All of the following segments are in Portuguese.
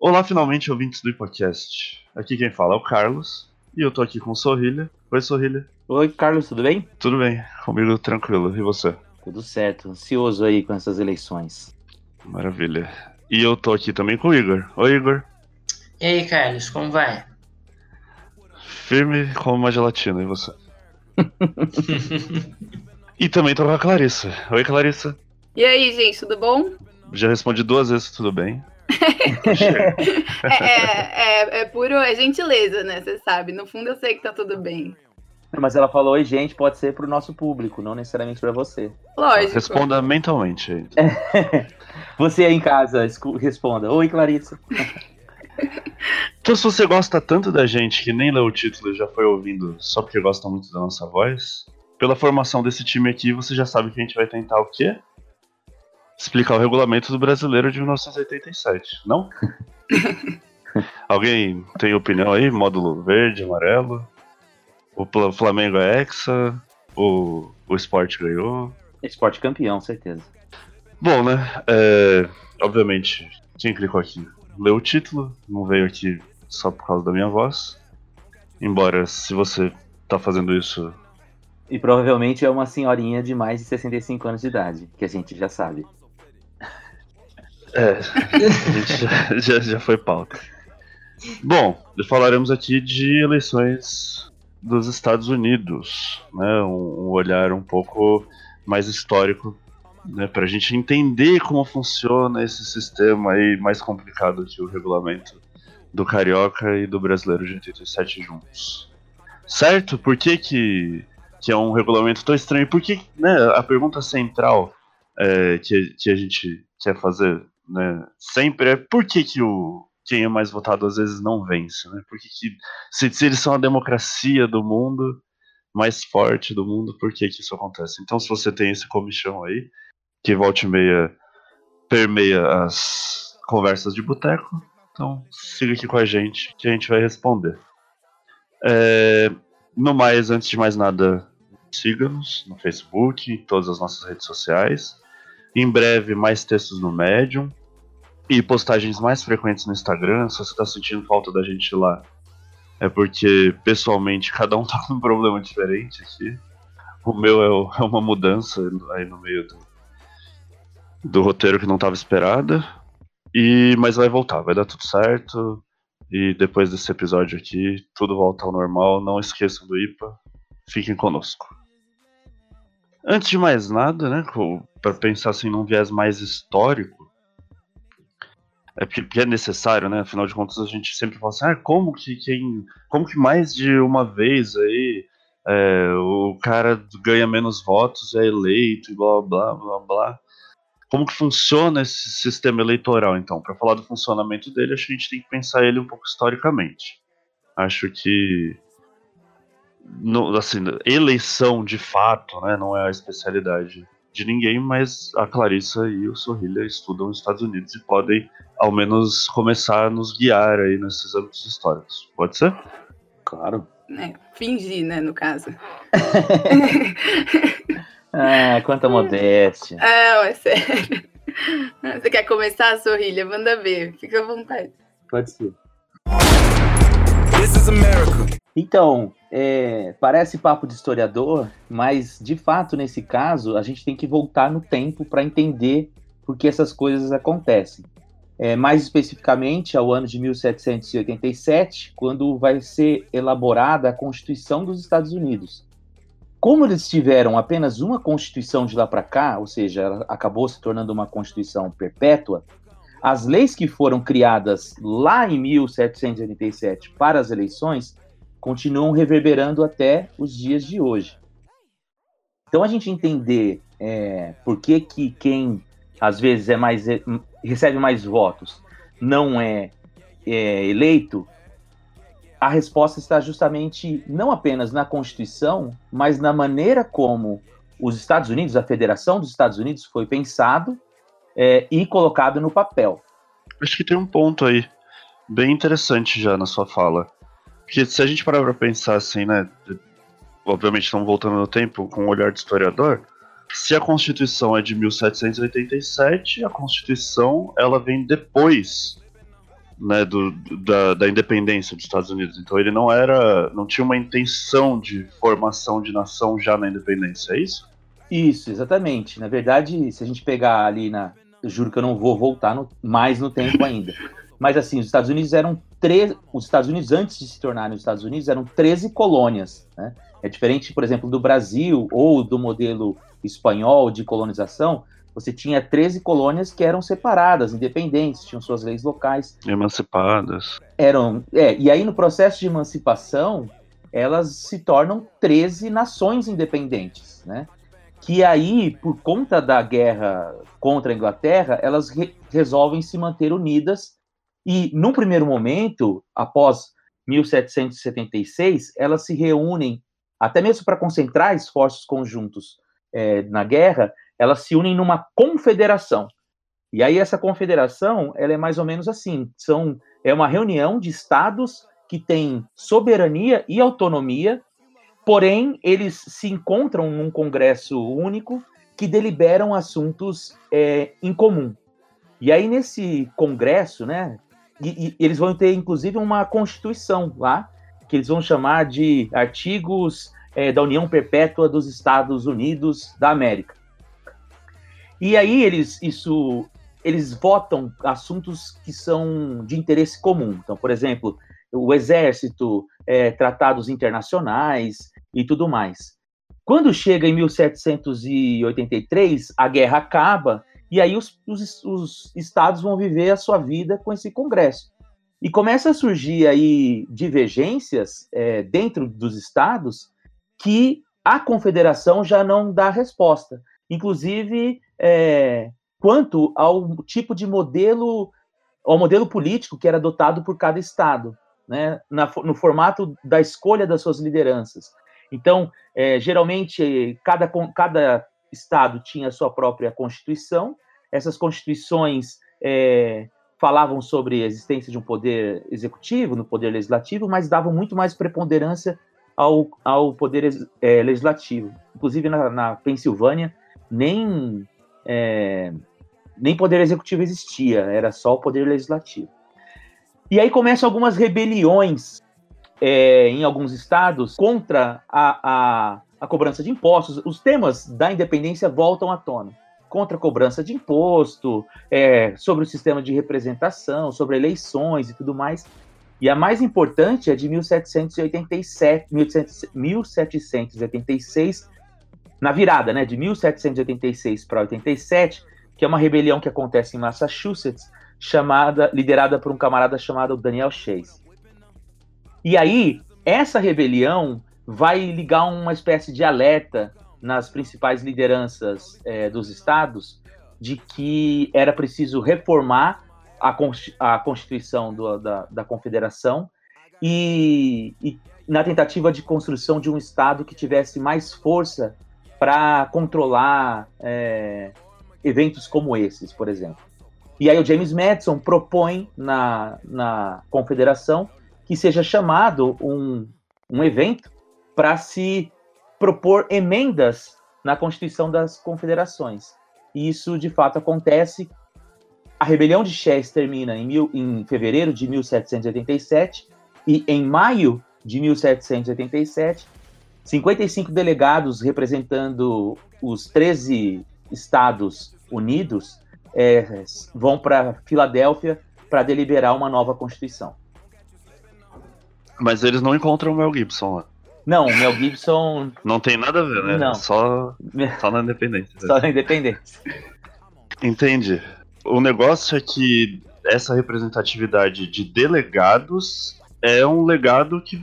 Olá, finalmente, ouvintes do podcast. Aqui quem fala é o Carlos. E eu tô aqui com o Sorrilha. Oi, Sorrilha. Oi, Carlos, tudo bem? Tudo bem? Comigo tranquilo. E você? Tudo certo, ansioso aí com essas eleições. Maravilha. E eu tô aqui também com o Igor. Oi, Igor. E aí, Carlos, como vai? Firme como uma gelatina. E você? e também tô com a Clarissa. Oi, Clarissa. E aí, gente, tudo bom? Já respondi duas vezes, tudo bem? É, é, é, é puro, é gentileza, né? Você sabe. No fundo eu sei que tá tudo bem. Mas ela falou, oi, gente, pode ser pro nosso público, não necessariamente pra você. Lógico. Responda mentalmente aí. Você aí em casa, responda. Oi, Clarissa. Então, se você gosta tanto da gente que nem leu o título e já foi ouvindo só porque gosta muito da nossa voz, pela formação desse time aqui, você já sabe que a gente vai tentar o quê? Explicar o regulamento do brasileiro de 1987, não? Alguém tem opinião aí? Módulo verde, amarelo? O Flamengo é hexa? O, o Sport ganhou? Esporte campeão, certeza. Bom, né? é, obviamente, quem clicou aqui leu o título, não veio aqui só por causa da minha voz. Embora, se você tá fazendo isso. E provavelmente é uma senhorinha de mais de 65 anos de idade, que a gente já sabe. É, a gente já, já, já foi pauta. Bom, falaremos aqui de eleições dos Estados Unidos, né? Um, um olhar um pouco mais histórico, né? Para a gente entender como funciona esse sistema aí mais complicado que o regulamento do Carioca e do Brasileiro de 87 juntos. Certo? Por que, que, que é um regulamento tão estranho? Por que, né? A pergunta central é, que, que a gente quer fazer né, sempre é por que, que o, quem é mais votado às vezes não vence, né? Por que se, se eles são a democracia do mundo, mais forte do mundo, por que, que isso acontece? Então, se você tem esse comichão aí, que volta e meia permeia as conversas de boteco, então siga aqui com a gente que a gente vai responder. É, no mais, antes de mais nada, siga-nos no Facebook, em todas as nossas redes sociais. Em breve, mais textos no Medium e postagens mais frequentes no Instagram. Se você tá sentindo falta da gente lá, é porque pessoalmente cada um tá com um problema diferente aqui. O meu é, é uma mudança aí no meio do, do roteiro que não estava esperada. E mas vai voltar, vai dar tudo certo. E depois desse episódio aqui, tudo volta ao normal. Não esqueçam do IPA. Fiquem conosco. Antes de mais nada, né, para pensar assim num viés mais histórico, é porque, é necessário, né? Afinal de contas, a gente sempre fala assim, ah, como que quem, como que mais de uma vez aí é, o cara ganha menos votos, é eleito e blá blá blá blá. Como que funciona esse sistema eleitoral, então? Para falar do funcionamento dele, acho que a gente tem que pensar ele um pouco historicamente. Acho que no, assim, eleição de fato, né, não é a especialidade de ninguém, mas a Clarissa e o Sorrilha estudam nos Estados Unidos e podem, ao menos, começar a nos guiar aí nesses âmbitos históricos. Pode ser? Claro. É, fingir, né, no caso. Ah, quanta modéstia. Ah, é sério. Você quer começar, Sorrilha? Manda ver. Fica à vontade. Pode ser. This is America. Então, é, parece papo de historiador, mas de fato, nesse caso, a gente tem que voltar no tempo para entender por que essas coisas acontecem. É, mais especificamente ao ano de 1787, quando vai ser elaborada a Constituição dos Estados Unidos. Como eles tiveram apenas uma Constituição de lá para cá, ou seja, ela acabou se tornando uma Constituição perpétua, as leis que foram criadas lá em 1787 para as eleições continuam reverberando até os dias de hoje. Então a gente entender é, por que, que quem às vezes é mais recebe mais votos não é, é eleito, a resposta está justamente não apenas na Constituição, mas na maneira como os Estados Unidos, a Federação dos Estados Unidos, foi pensado é, e colocado no papel. Acho que tem um ponto aí bem interessante já na sua fala. Porque se a gente parar para pensar assim, né? Obviamente estamos voltando no tempo com o um olhar de historiador. Se a Constituição é de 1787, a Constituição ela vem depois né, do, da, da independência dos Estados Unidos. Então ele não era, não tinha uma intenção de formação de nação já na independência, é isso? Isso, exatamente. Na verdade, se a gente pegar ali na, eu juro que eu não vou voltar no, mais no tempo ainda. Mas assim, os Estados Unidos eram os Estados Unidos antes de se tornarem os Estados Unidos eram 13 colônias, né? É diferente, por exemplo, do Brasil ou do modelo espanhol de colonização, você tinha 13 colônias que eram separadas, independentes, tinham suas leis locais. Emancipadas. Eram, é, e aí no processo de emancipação, elas se tornam 13 nações independentes, né? Que aí, por conta da guerra contra a Inglaterra, elas re resolvem se manter unidas e, num primeiro momento, após 1776, elas se reúnem, até mesmo para concentrar esforços conjuntos é, na guerra, elas se unem numa confederação. E aí essa confederação, ela é mais ou menos assim, são é uma reunião de estados que têm soberania e autonomia, porém eles se encontram num congresso único que deliberam assuntos é, em comum. E aí nesse congresso, né, e, e eles vão ter inclusive uma constituição lá que eles vão chamar de artigos é, da União Perpétua dos Estados Unidos da América. E aí eles isso eles votam assuntos que são de interesse comum. Então, por exemplo, o exército, é, tratados internacionais e tudo mais. Quando chega em 1783, a guerra acaba e aí os, os, os estados vão viver a sua vida com esse congresso. E começa a surgir aí divergências é, dentro dos estados que a confederação já não dá resposta. Inclusive, é, quanto ao tipo de modelo, ao modelo político que era adotado por cada estado, né, na, no formato da escolha das suas lideranças. Então, é, geralmente, cada, cada estado tinha sua própria constituição, essas constituições é, falavam sobre a existência de um poder executivo, no poder legislativo, mas davam muito mais preponderância ao, ao poder é, legislativo. Inclusive, na, na Pensilvânia, nem, é, nem poder executivo existia, era só o poder legislativo. E aí começam algumas rebeliões é, em alguns estados contra a, a, a, cobrança de impostos. Os temas da independência voltam à tona. Contra a cobrança de imposto, é, sobre o sistema de representação, sobre eleições e tudo mais. E a mais importante é de 1787, 1786, na virada, né, de 1786 para 87, que é uma rebelião que acontece em Massachusetts, chamada, liderada por um camarada chamado Daniel Chase. E aí, essa rebelião vai ligar uma espécie de alerta nas principais lideranças é, dos estados de que era preciso reformar a, a Constituição do, da, da, Confederação e, e, na tentativa de construção de um Estado que tivesse mais força para controlar é, eventos como esses, por exemplo. E aí o James Madison propõe na, na confederação que seja chamado um, um evento para se propor emendas na Constituição das Confederações. E isso, de fato, acontece. A rebelião de Chess termina em, mil, em fevereiro de 1787 e em maio de 1787 55 delegados representando os 13 Estados Unidos é, vão para Filadélfia para deliberar uma nova Constituição. Mas eles não encontram o Mel Gibson lá. Não, Mel Gibson. Não tem nada a ver, né? Não. Só, só na independência. Só na independência. Entendi. O negócio é que essa representatividade de delegados é um legado que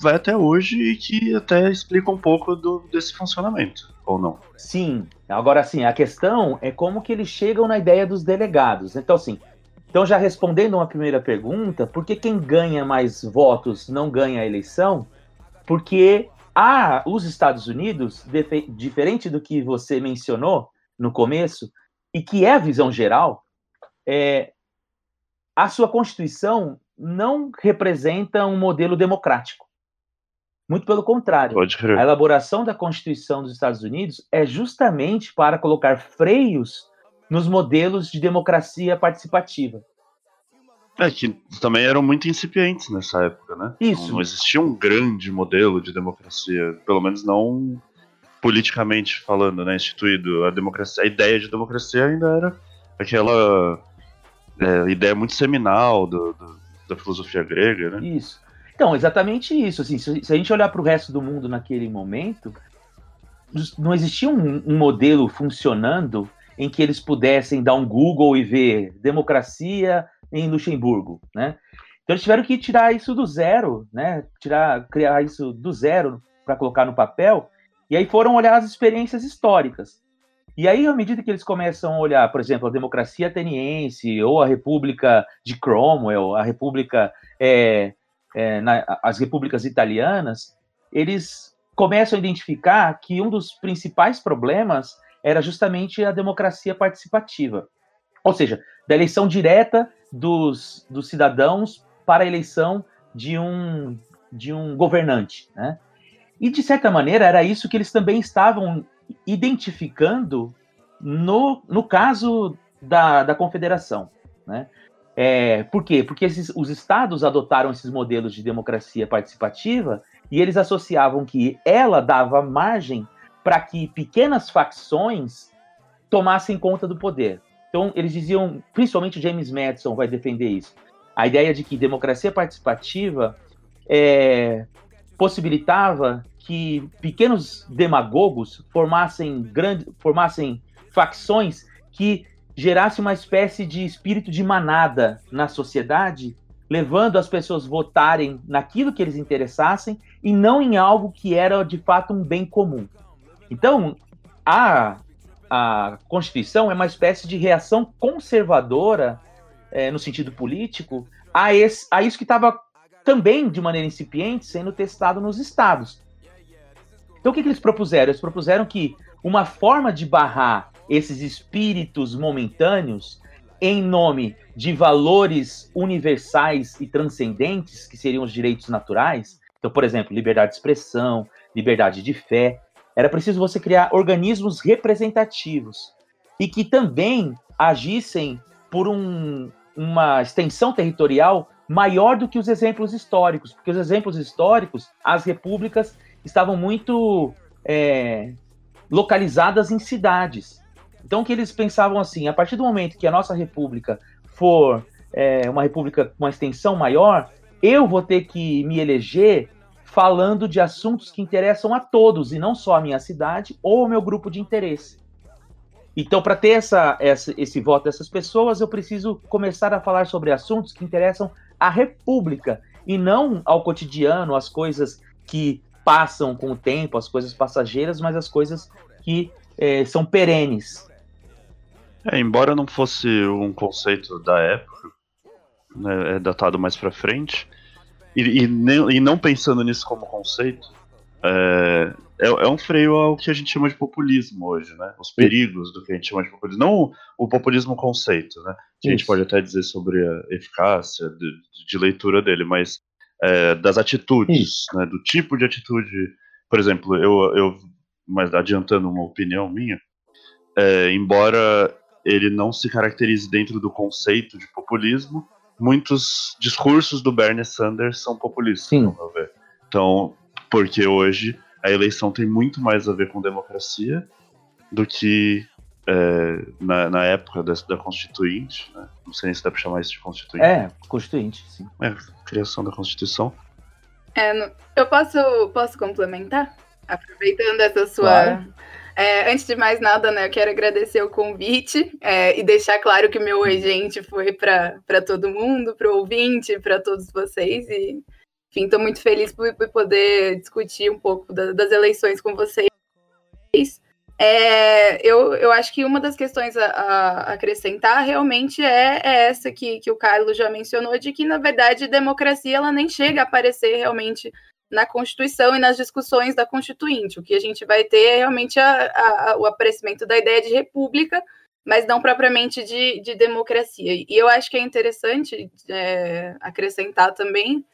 vai até hoje e que até explica um pouco do, desse funcionamento, ou não? Sim. Agora, sim, a questão é como que eles chegam na ideia dos delegados. Então, assim, Então, já respondendo uma primeira pergunta, por que quem ganha mais votos não ganha a eleição? Porque há os Estados Unidos, diferente do que você mencionou no começo, e que é a visão geral, é, a sua Constituição não representa um modelo democrático. Muito pelo contrário. A elaboração da Constituição dos Estados Unidos é justamente para colocar freios nos modelos de democracia participativa. É, que também eram muito incipientes nessa época, né? Isso. Não, não existia um grande modelo de democracia, pelo menos não politicamente falando, né? Instituído. A democracia, a ideia de democracia ainda era aquela é, ideia muito seminal do, do, da filosofia grega, né? Isso. Então, exatamente isso. Assim, se, se a gente olhar para o resto do mundo naquele momento, não existia um, um, modelo funcionando em que eles pudessem dar um Google e ver democracia em Luxemburgo, né? Então eles tiveram que tirar isso do zero, né? Tirar, criar isso do zero para colocar no papel. E aí foram olhar as experiências históricas. E aí, à medida que eles começam a olhar, por exemplo, a democracia ateniense, ou a República de Cromwell, a República, é, é, na, as repúblicas italianas, eles começam a identificar que um dos principais problemas era justamente a democracia participativa. Ou seja, da eleição direta dos, dos cidadãos para a eleição de um, de um governante. Né? E, de certa maneira, era isso que eles também estavam identificando no, no caso da, da confederação. Né? É, por quê? Porque esses, os estados adotaram esses modelos de democracia participativa e eles associavam que ela dava margem para que pequenas facções tomassem conta do poder. Então, eles diziam, principalmente James Madison vai defender isso, a ideia de que democracia participativa é, possibilitava que pequenos demagogos formassem, grande, formassem facções que gerassem uma espécie de espírito de manada na sociedade, levando as pessoas votarem naquilo que eles interessassem e não em algo que era de fato um bem comum. Então, a, a Constituição é uma espécie de reação conservadora, é, no sentido político, a, esse, a isso que estava também, de maneira incipiente, sendo testado nos estados. Então, o que, que eles propuseram? Eles propuseram que uma forma de barrar esses espíritos momentâneos em nome de valores universais e transcendentes, que seriam os direitos naturais, então, por exemplo, liberdade de expressão, liberdade de fé, era preciso você criar organismos representativos e que também agissem por um, uma extensão territorial maior do que os exemplos históricos, porque os exemplos históricos, as repúblicas estavam muito é, localizadas em cidades. Então, que eles pensavam assim: a partir do momento que a nossa república for é, uma república com uma extensão maior, eu vou ter que me eleger falando de assuntos que interessam a todos e não só a minha cidade ou o meu grupo de interesse. Então, para ter essa, essa, esse voto dessas pessoas, eu preciso começar a falar sobre assuntos que interessam à República e não ao cotidiano, as coisas que passam com o tempo, as coisas passageiras, mas as coisas que é, são perenes. É, embora não fosse um conceito da época, né, é datado mais para frente, e, e, nem, e, não pensando nisso como conceito, é, é, é, um freio ao que a gente chama de populismo hoje, né? Os perigos do que a gente chama de populismo. Não o, o populismo conceito, né? Que a gente pode até dizer sobre a eficácia de, de leitura dele, mas é, das atitudes, né, do tipo de atitude. Por exemplo, eu, eu mas adiantando uma opinião minha, é, embora ele não se caracterize dentro do conceito de populismo, muitos discursos do Bernie Sanders são populistas, Sim. Então, porque hoje a eleição tem muito mais a ver com democracia do que é, na, na, época da, da Constituinte, né? não sei se dá para chamar isso de Constituinte. É, Constituinte, sim. É, criação da Constituição. É, eu posso, posso complementar? Aproveitando essa sua. Claro. É, antes de mais nada, né, eu quero agradecer o convite é, e deixar claro que meu oi, gente, foi para todo mundo, para o ouvinte, para todos vocês. E, enfim, estou muito feliz por, por, poder discutir um pouco da, das eleições com vocês. É, eu, eu acho que uma das questões a, a acrescentar realmente é, é, essa que, que o Carlos já mencionou, de que, na verdade, democracia ela nem chega a aparecer realmente na Constituição e nas discussões da Constituinte. O que a gente vai ter é realmente a, a, o aparecimento da ideia de república, mas não propriamente de, de democracia. E eu acho que é interessante é, acrescentar também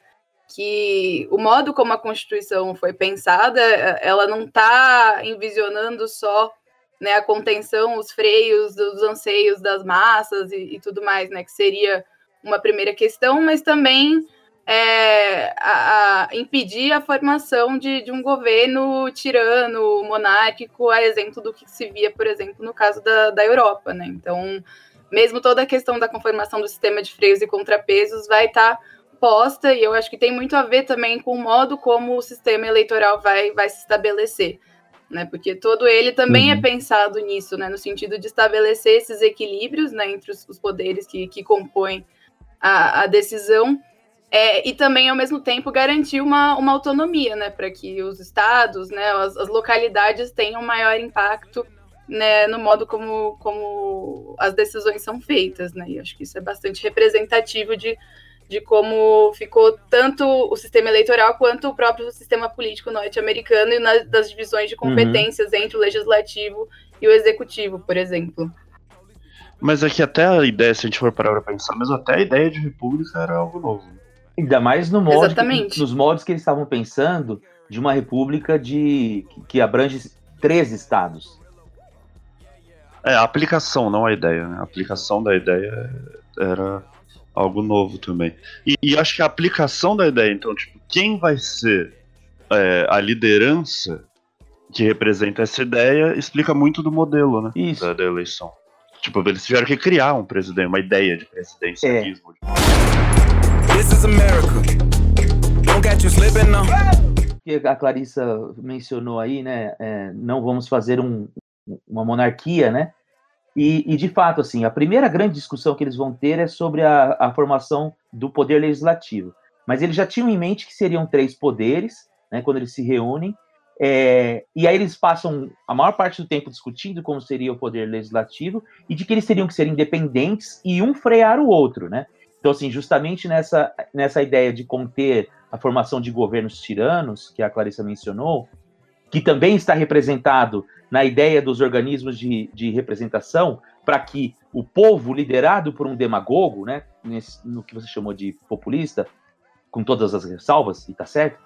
que o modo como a Constituição foi pensada, ela não está envisionando só né, a contenção, os freios dos anseios das massas e, e, tudo mais, né, que seria uma primeira questão, mas também é, a, a impedir a formação de, de, um governo tirano, monárquico, a exemplo do que se via, por exemplo, no caso da, da Europa. Né? Então, mesmo toda a questão da conformação do sistema de freios e contrapesos vai estar tá posta, e eu acho que tem muito a ver também com o modo como o sistema eleitoral vai, vai se estabelecer. Né, porque todo ele também é uhum. é pensado nisso, né, no sentido de estabelecer esses equilíbrios né, entre os, os poderes que, que compõem a, a decisão é, e também, ao mesmo tempo, garantir uma, uma autonomia, né, para que os estados, né, as, as, localidades tenham maior impacto né, no modo como, como as decisões são feitas, né, e acho que isso é bastante representativo de, de como ficou tanto o sistema eleitoral quanto o próprio sistema político norte-americano e nas, das divisões de uhum. competências uhum. entre o legislativo e o executivo, por exemplo. Mas é que até a ideia, se a gente for parar para pensar, mesmo até a ideia de república era algo novo. Ainda mais no molde, que, nos moldes que eles estavam pensando de uma república de que abrange três estados. É, a aplicação, não a ideia. Né? A aplicação da ideia era algo novo também. E, e acho que a aplicação da ideia, então, tipo, quem vai ser é, a liderança que representa essa ideia explica muito do modelo, né? Isso. Da, da eleição. Tipo, eles tiveram que criar um presidente, uma ideia de presidencialismo. É. This is America. Don't get you slipping now. Que a Clarissa mencionou aí, né? É, não vamos fazer um, uma monarquia, né? E, e, de fato, assim, a primeira grande discussão que eles vão ter é sobre a, a formação do poder legislativo. Mas eles já tinham em mente que seriam três poderes, né? Quando eles se reúnem. É, e aí eles passam a maior parte do tempo discutindo como seria o poder legislativo e de que eles teriam que ser independentes e um frear o outro, né? Então, assim, justamente nessa, nessa ideia de conter a formação de governos tiranos, que a Clarissa mencionou, que também está representado na ideia dos organismos de, de representação, para que o povo, liderado por um demagogo, né, nesse, no que você chamou de populista, com todas as ressalvas, e está certo,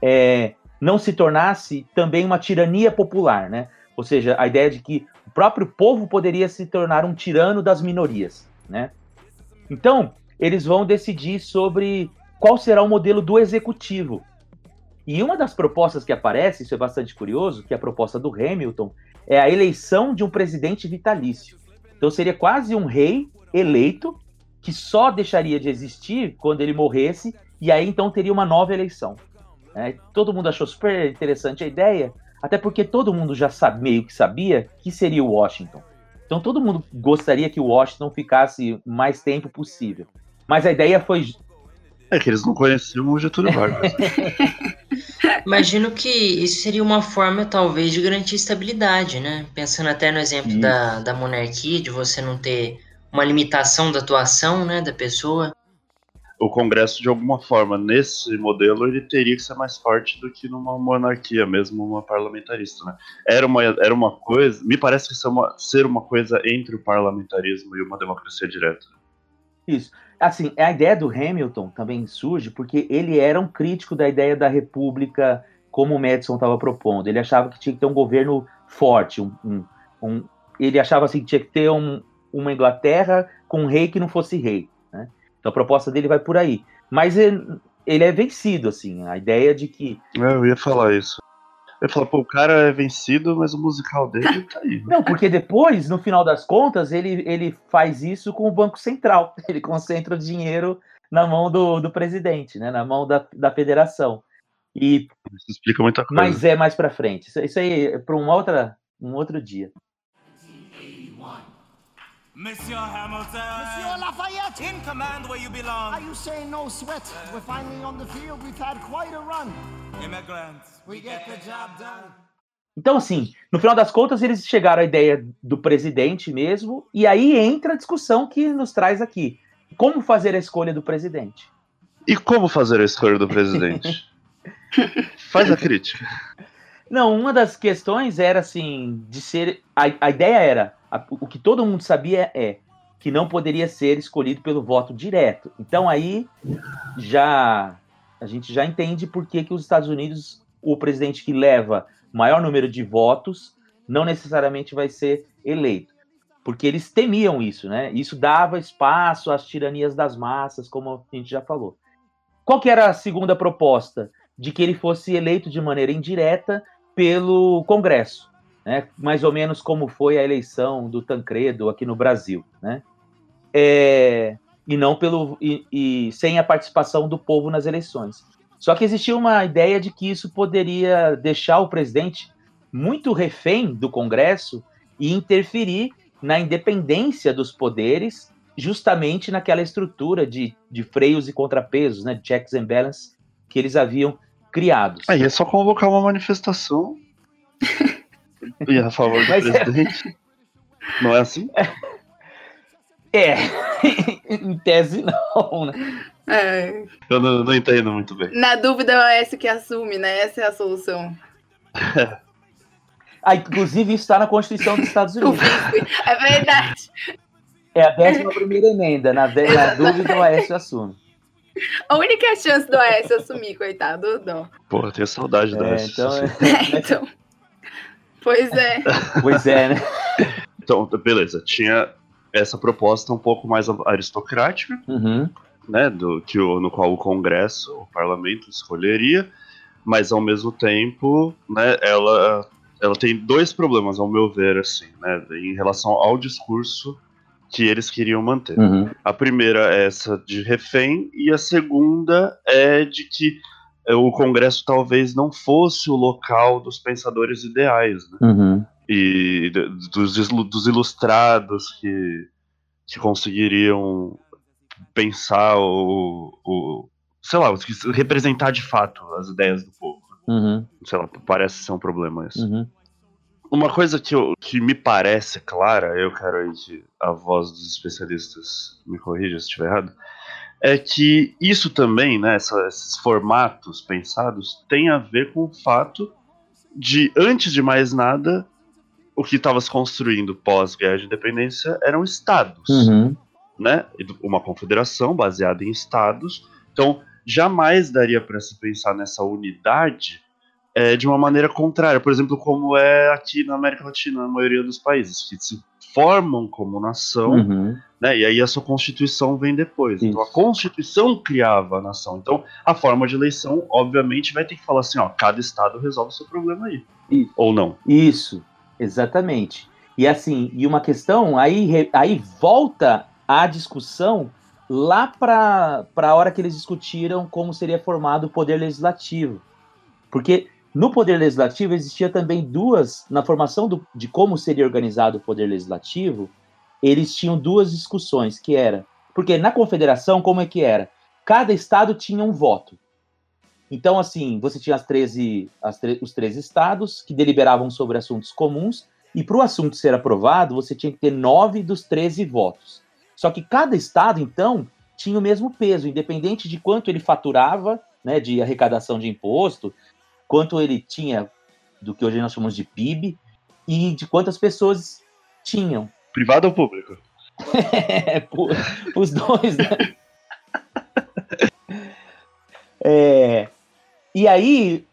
é, não se tornasse também uma tirania popular, né? Ou seja, a ideia de que o próprio povo poderia se tornar um tirano das minorias, né? Então, eles vão decidir sobre qual será o modelo do executivo. E uma das propostas que aparece, isso é bastante curioso, que é a proposta do Hamilton, é a eleição de um presidente vitalício. Então seria quase um rei eleito que só deixaria de existir quando ele morresse, e aí então teria uma nova eleição. É, todo mundo achou super interessante a ideia, até porque todo mundo já sabe, meio que sabia que seria o Washington. Então todo mundo gostaria que o Washington ficasse mais tempo possível. Mas a ideia foi. É que eles não conheciam o Getúlio Vargas. Imagino que isso seria uma forma, talvez, de garantir estabilidade, né? Pensando até no exemplo da, da monarquia, de você não ter uma limitação da atuação né, da pessoa. O Congresso, de alguma forma, nesse modelo, ele teria que ser mais forte do que numa monarquia, mesmo uma parlamentarista, né? Era uma, era uma coisa, me parece que ser uma, ser uma coisa entre o parlamentarismo e uma democracia direta. Isso. Assim, a ideia do Hamilton também surge porque ele era um crítico da ideia da república como o Madison estava propondo. Ele achava que tinha que ter um governo forte, um, um, um ele achava assim que tinha que ter um, uma Inglaterra com um rei que não fosse rei. Né? Então a proposta dele vai por aí. Mas ele, ele é vencido, assim, a ideia de que. É, eu ia falar isso. Eu falo, pô, o cara é vencido, mas o musical dele tá aí. Não, porque depois, no final das contas, ele, ele faz isso com o Banco Central. Ele concentra o dinheiro na mão do, do presidente, né? Na mão da, da federação. E, isso explica muita coisa. Mas é mais para frente. Isso, isso aí é para um, outra, um outro dia. Monsieur Hamilton. Monsieur Lafayette. In command where you belong. Are you saying no sweat? Uh, We're finally on the field. We've had quite a run. Immigrants. We get the job done. Então, assim, no final das contas, eles chegaram à ideia do presidente mesmo, e aí entra a discussão que nos traz aqui. Como fazer a escolha do presidente? E como fazer a escolha do presidente? Faz a crítica. Não, uma das questões era assim, de ser. A, a ideia era, a, o que todo mundo sabia é que não poderia ser escolhido pelo voto direto. Então aí já a gente já entende por que, que os Estados Unidos, o presidente que leva maior número de votos, não necessariamente vai ser eleito. Porque eles temiam isso, né? Isso dava espaço às tiranias das massas, como a gente já falou. Qual que era a segunda proposta? De que ele fosse eleito de maneira indireta pelo Congresso, né? mais ou menos como foi a eleição do Tancredo aqui no Brasil. Né? É, e não pelo e, e, sem a participação do povo nas eleições. Só que existia uma ideia de que isso poderia deixar o presidente muito refém do Congresso e interferir na independência dos poderes, justamente naquela estrutura de, de freios e contrapesos, né, de checks and balances que eles haviam criados. Aí é só convocar uma manifestação e a favor do Mas é- presidente. É... Não é assim? É, em tese não, né? É. Eu não, não, entendo muito bem. Na dúvida é esse que assume, né? Essa é a solução. ah, inclusive isso está na Constituição dos Estados Unidos. é verdade. É a 11 primeira emenda. Na, na dúvida o Aécio assume. A única chance do Aécio assumir, coitado, não. Pô, eu tenho saudade do é, Aécio. Então, é, então. Pois é. Pois é, né? Então, beleza. Tinha essa proposta um pouco mais aristocrática, uhum. né, do que o, no qual o Congresso, o Parlamento escolheria, mas ao mesmo tempo, né, ela ela tem dois problemas ao meu ver assim, né, em relação ao discurso que eles queriam manter. Uhum. A primeira é essa de refém e a segunda é de que o Congresso talvez não fosse o local dos pensadores ideais, né? Uhum. E dos, dos ilustrados que, que conseguiriam pensar o, o sei lá, representar de fato as ideias do povo. Uhum. Sei lá, parece ser um problema isso. Uhum. Uma coisa que, eu, que me parece clara, eu quero aí que a voz dos especialistas me corrija se estiver errado, é que isso também, né, essa, esses formatos pensados, tem a ver com o fato de, antes de mais nada, o que estava se construindo pós-guerra de independência eram estados, uhum. né? Uma confederação baseada em estados. Então, jamais daria para se pensar nessa unidade é, de uma maneira contrária, por exemplo, como é aqui na América Latina, na maioria dos países, que se formam como nação, uhum. né, e aí a sua constituição vem depois. Isso. Então a constituição criava a nação. Então a forma de eleição, obviamente, vai ter que falar assim, ó, cada estado resolve o seu problema aí. Isso. Ou não. Isso, exatamente. E assim, e uma questão, aí, aí volta a discussão lá para a hora que eles discutiram como seria formado o poder legislativo. Porque no Poder Legislativo existia também duas, na formação do, de como seria organizado o Poder Legislativo, eles tinham duas discussões, que era, porque na Confederação, como é que era? Cada estado tinha um voto. Então, assim, você tinha as 13, as os 13 estados que deliberavam sobre assuntos comuns, e para o assunto ser aprovado, você tinha que ter nove dos 13 votos. Só que cada estado, então, tinha o mesmo peso, independente de quanto ele faturava, né, de arrecadação de imposto, quanto ele tinha do que hoje nós chamamos de PIB e de quantas pessoas tinham. Privado ou público? é, os dois, né? é, e aí,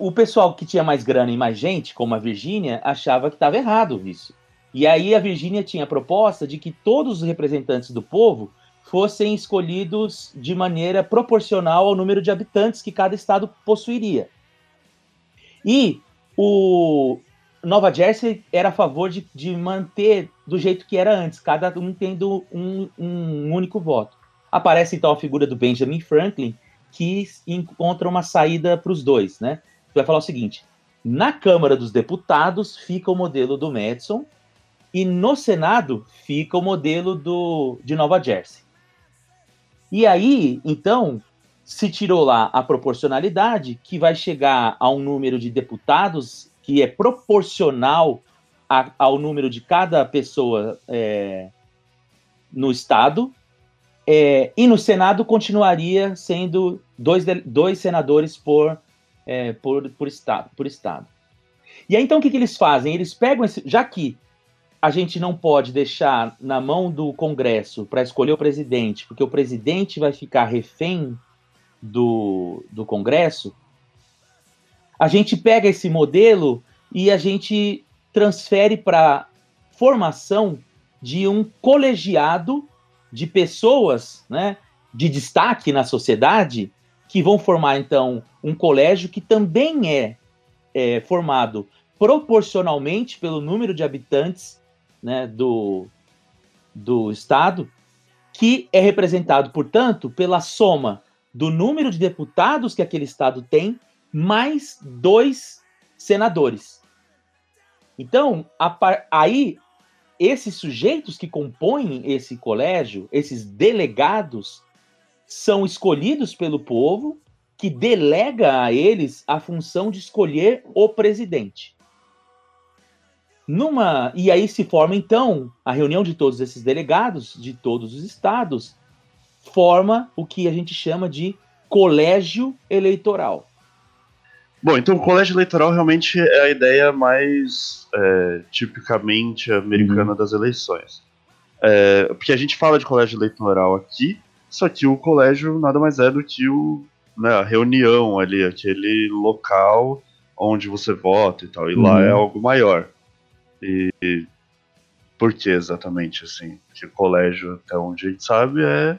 o, pessoal que tinha mais grana e mais gente, como a Virgínia, achava que estava errado isso. E aí a Virgínia tinha a proposta de que todos os representantes do povo fossem escolhidos de maneira proporcional ao número de habitantes que cada estado possuiria. E o Nova Jersey era a favor de, de manter do jeito que era antes, cada um tendo um, um único voto. Aparece então a figura do Benjamin Franklin, que encontra uma saída para os dois, né? Vai falar o seguinte: na Câmara dos Deputados fica o modelo do Madison e no Senado fica o modelo do, de Nova Jersey. E aí, então, se tirou lá a proporcionalidade, que vai chegar a um número de deputados que é proporcional a, ao número de cada pessoa é, no Estado, é, e no Senado continuaria sendo dois, dois senadores por, é, por, por, estado, por Estado. E aí, então, o que, que eles fazem? Eles pegam esse. Já que a gente não pode deixar na mão do Congresso para escolher o presidente, porque o presidente vai ficar refém do, do Congresso, a gente pega esse modelo e a gente transfere para formação de um colegiado de pessoas né, de destaque na sociedade que vão formar, então, um colégio que também é, é formado proporcionalmente pelo número de habitantes né, do, do Estado, que é representado, portanto, pela soma do número de deputados que aquele Estado tem, mais dois senadores. Então, a, aí, esses sujeitos que compõem esse colégio, esses delegados, são escolhidos pelo povo, que delega a eles a função de escolher o presidente. Numa e aí se forma então a reunião de todos esses delegados de todos os estados forma o que a gente chama de colégio eleitoral. Bom, então o colégio eleitoral realmente é a ideia mais é, tipicamente americana uhum. das eleições. É, porque a gente fala de colégio eleitoral aqui, só que o colégio nada mais é do que o, né, a reunião ali, aquele local onde você vota e tal. E uhum. lá é algo maior. E por que exatamente assim? Porque colégio, até onde a gente sabe, é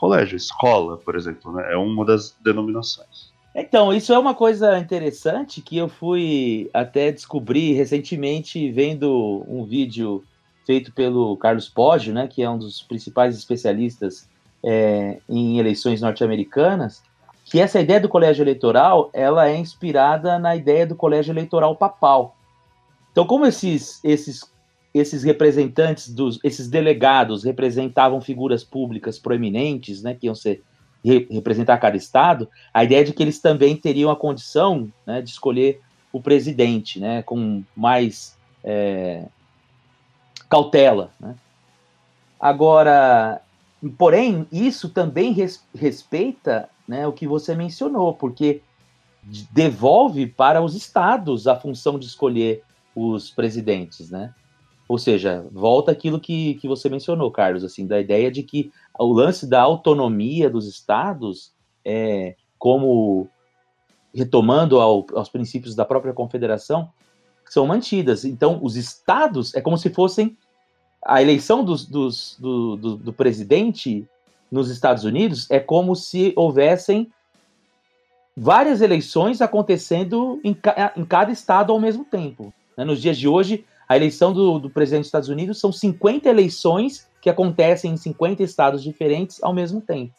colégio, escola, por exemplo, né? É uma das denominações. Então, isso é uma coisa interessante que eu fui até descobrir recentemente vendo um vídeo feito pelo Carlos Poggio, né, que é um dos principais especialistas é, em eleições norte-americanas, que essa ideia do colégio eleitoral ela é inspirada na ideia do colégio eleitoral papal. Então, como esses, esses, esses representantes dos, esses delegados representavam figuras públicas proeminentes, né, que iam ser re representar cada estado, a ideia de que eles também teriam a condição né, de escolher o presidente, né, com mais é, cautela. Né? Agora, porém, isso também res respeita né, o que você mencionou, porque devolve para os estados a função de escolher os presidentes, né? Ou seja, volta aquilo que, que você mencionou, Carlos, assim, da ideia de que o lance da autonomia dos estados, é, como retomando ao, aos princípios da própria confederação, são mantidas. Então, os estados é como se fossem a eleição dos, dos, do, do, do presidente nos Estados Unidos é como se houvessem várias eleições acontecendo em, ca em cada estado ao mesmo tempo. Né? Nos dias de hoje, a eleição do, do presidente dos Estados Unidos são 50 eleições que acontecem em 50 estados diferentes ao mesmo tempo.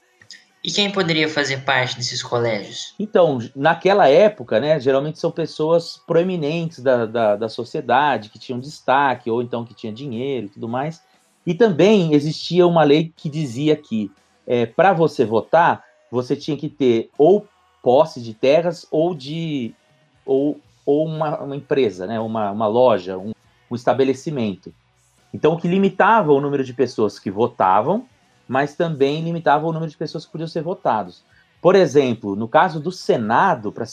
E quem poderia fazer parte desses colégios? Então, naquela época, né, geralmente são pessoas proeminentes da, da, da sociedade, que tinham destaque, ou então que tinham dinheiro e tudo mais. E também existia uma lei que dizia que, é, para você votar, você tinha que ter ou posse de terras ou de ou, ou uma, uma empresa, né, uma, uma loja, um, um estabelecimento. Então, o que limitava o número de pessoas que votavam, mas também limitava o número de pessoas que podiam ser votados. Por exemplo, no caso do Senado, para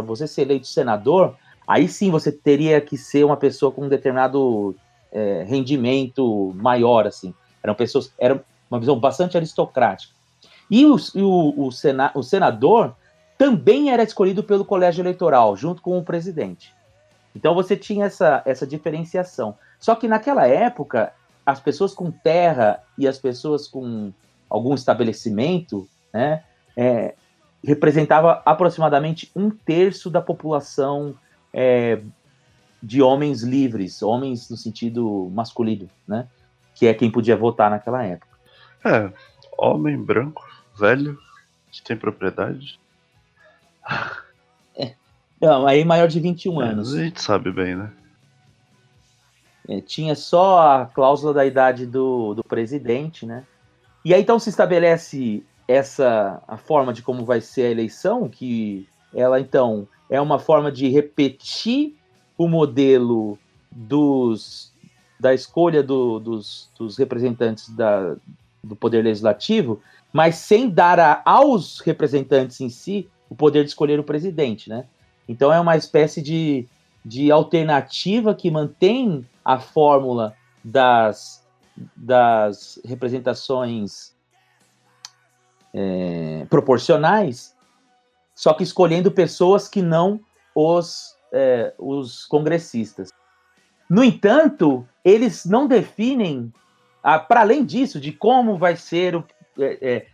você ser eleito senador, aí sim você teria que ser uma pessoa com um determinado é, rendimento maior, assim. Eram pessoas, era uma visão bastante aristocrática. E o, o, o, sena, o senador também era escolhido pelo colégio eleitoral, junto com o presidente. Então você tinha essa, essa diferenciação. Só que naquela época, as pessoas com terra e as pessoas com algum estabelecimento, né, é, representava aproximadamente um terço da população é, de homens livres, homens no sentido masculino, né, que é quem podia votar naquela época. É, homem branco, velho, que tem propriedade. Não, aí maior de 21 é, anos. A gente sabe bem, né? É, tinha só a cláusula da idade do, do presidente, né? E aí então se estabelece essa a forma de como vai ser a eleição, que ela então é uma forma de repetir o modelo dos, da escolha do, dos, dos, representantes da, do poder legislativo, mas sem dar a, aos representantes em si o poder de escolher o presidente, né? Então é uma espécie de, de alternativa que mantém a fórmula das, das representações é, proporcionais, só que escolhendo pessoas que não os, é, os congressistas. No entanto, eles não definem, ah, para além disso, de como vai ser o. É, é,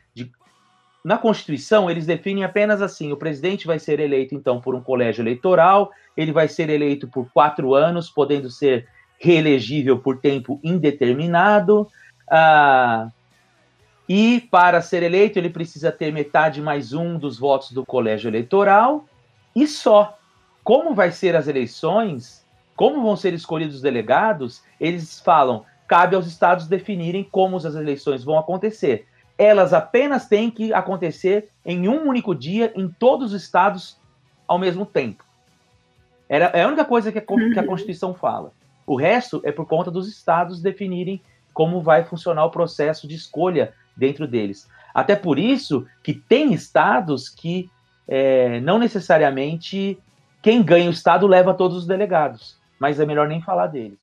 na Constituição, eles definem apenas assim: o presidente vai ser eleito, então, por um colégio eleitoral, ele vai ser eleito por quatro anos, podendo ser reelegível por tempo indeterminado. Ah, e para ser eleito, ele precisa ter metade mais um dos votos do colégio eleitoral e só. Como vai ser as eleições, como vão ser escolhidos os delegados, eles falam, cabe aos estados definirem como as eleições vão acontecer. Elas apenas têm que acontecer em um único dia em todos os estados ao mesmo tempo. Era, é a única coisa que a, que a uhum. Constituição fala. O resto é por conta dos estados definirem como vai funcionar o processo de escolha dentro deles. Até por isso que tem estados que é, não necessariamente quem ganha o estado leva todos os delegados, mas é melhor nem falar dele.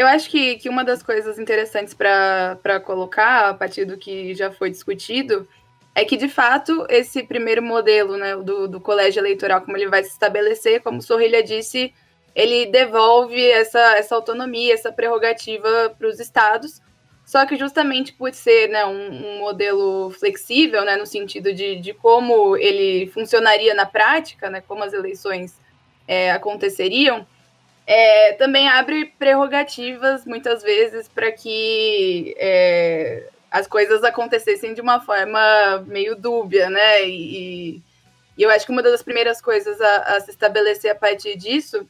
Eu acho que, que uma das coisas interessantes para colocar, a partir do que já foi discutido, é que, de fato, esse primeiro modelo né, do, do colégio eleitoral, como ele vai se estabelecer, como Sorrilha disse, ele devolve essa, essa autonomia, essa prerrogativa para os estados, só que justamente por ser né, um, um, modelo flexível, né, no sentido de, de como ele funcionaria na prática, né, como as eleições é, aconteceriam, é, também abre prerrogativas, muitas vezes, para que é, as coisas acontecessem de uma forma meio dúbia, né? E, e eu acho que uma das primeiras coisas a, a se estabelecer a partir disso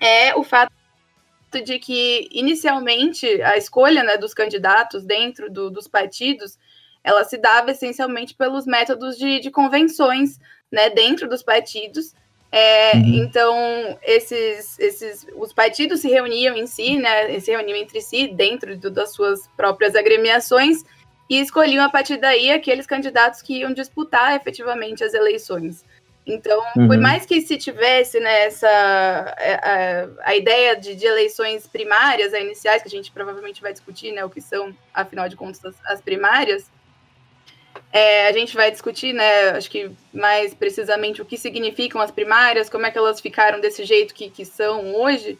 é o fato de que, inicialmente, a escolha né, dos candidatos dentro do, dos partidos, ela se dava essencialmente pelos métodos de, de convenções né, dentro dos partidos. É, uhum. Então, esses, esses, os partidos se reuniam em si, né, se reuniam entre si, dentro do, das suas próprias agremiações, e escolhiam a partir daí aqueles candidatos que iam disputar efetivamente as eleições. Então, uhum. por mais que se tivesse né, essa, a, é, a, a ideia de, de, eleições primárias, iniciais, que a gente provavelmente vai discutir, né, o que são, afinal de contas, as, as primárias, é, a gente vai discutir, né, acho que mais precisamente o que significam as primárias, como é que elas ficaram desse jeito que, que são hoje,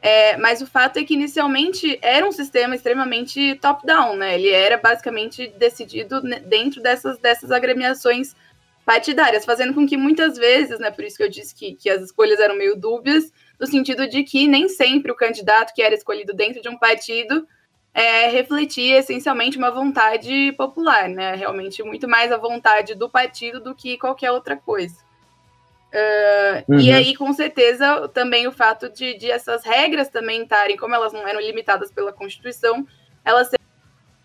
é, mas o fato é que inicialmente era um sistema extremamente top-down, né, ele era basicamente decidido dentro dessas, dessas agremiações partidárias, fazendo com que muitas vezes, né, por isso que eu disse que, que as escolhas eram meio dúbias, no sentido de que nem sempre o candidato que era escolhido dentro de um partido é, refletia essencialmente uma vontade popular, né, realmente muito mais a vontade do partido do que qualquer outra coisa. Uh, uhum. E aí, com certeza, também o fato de, de essas regras também estarem, como elas não eram limitadas pela Constituição, elas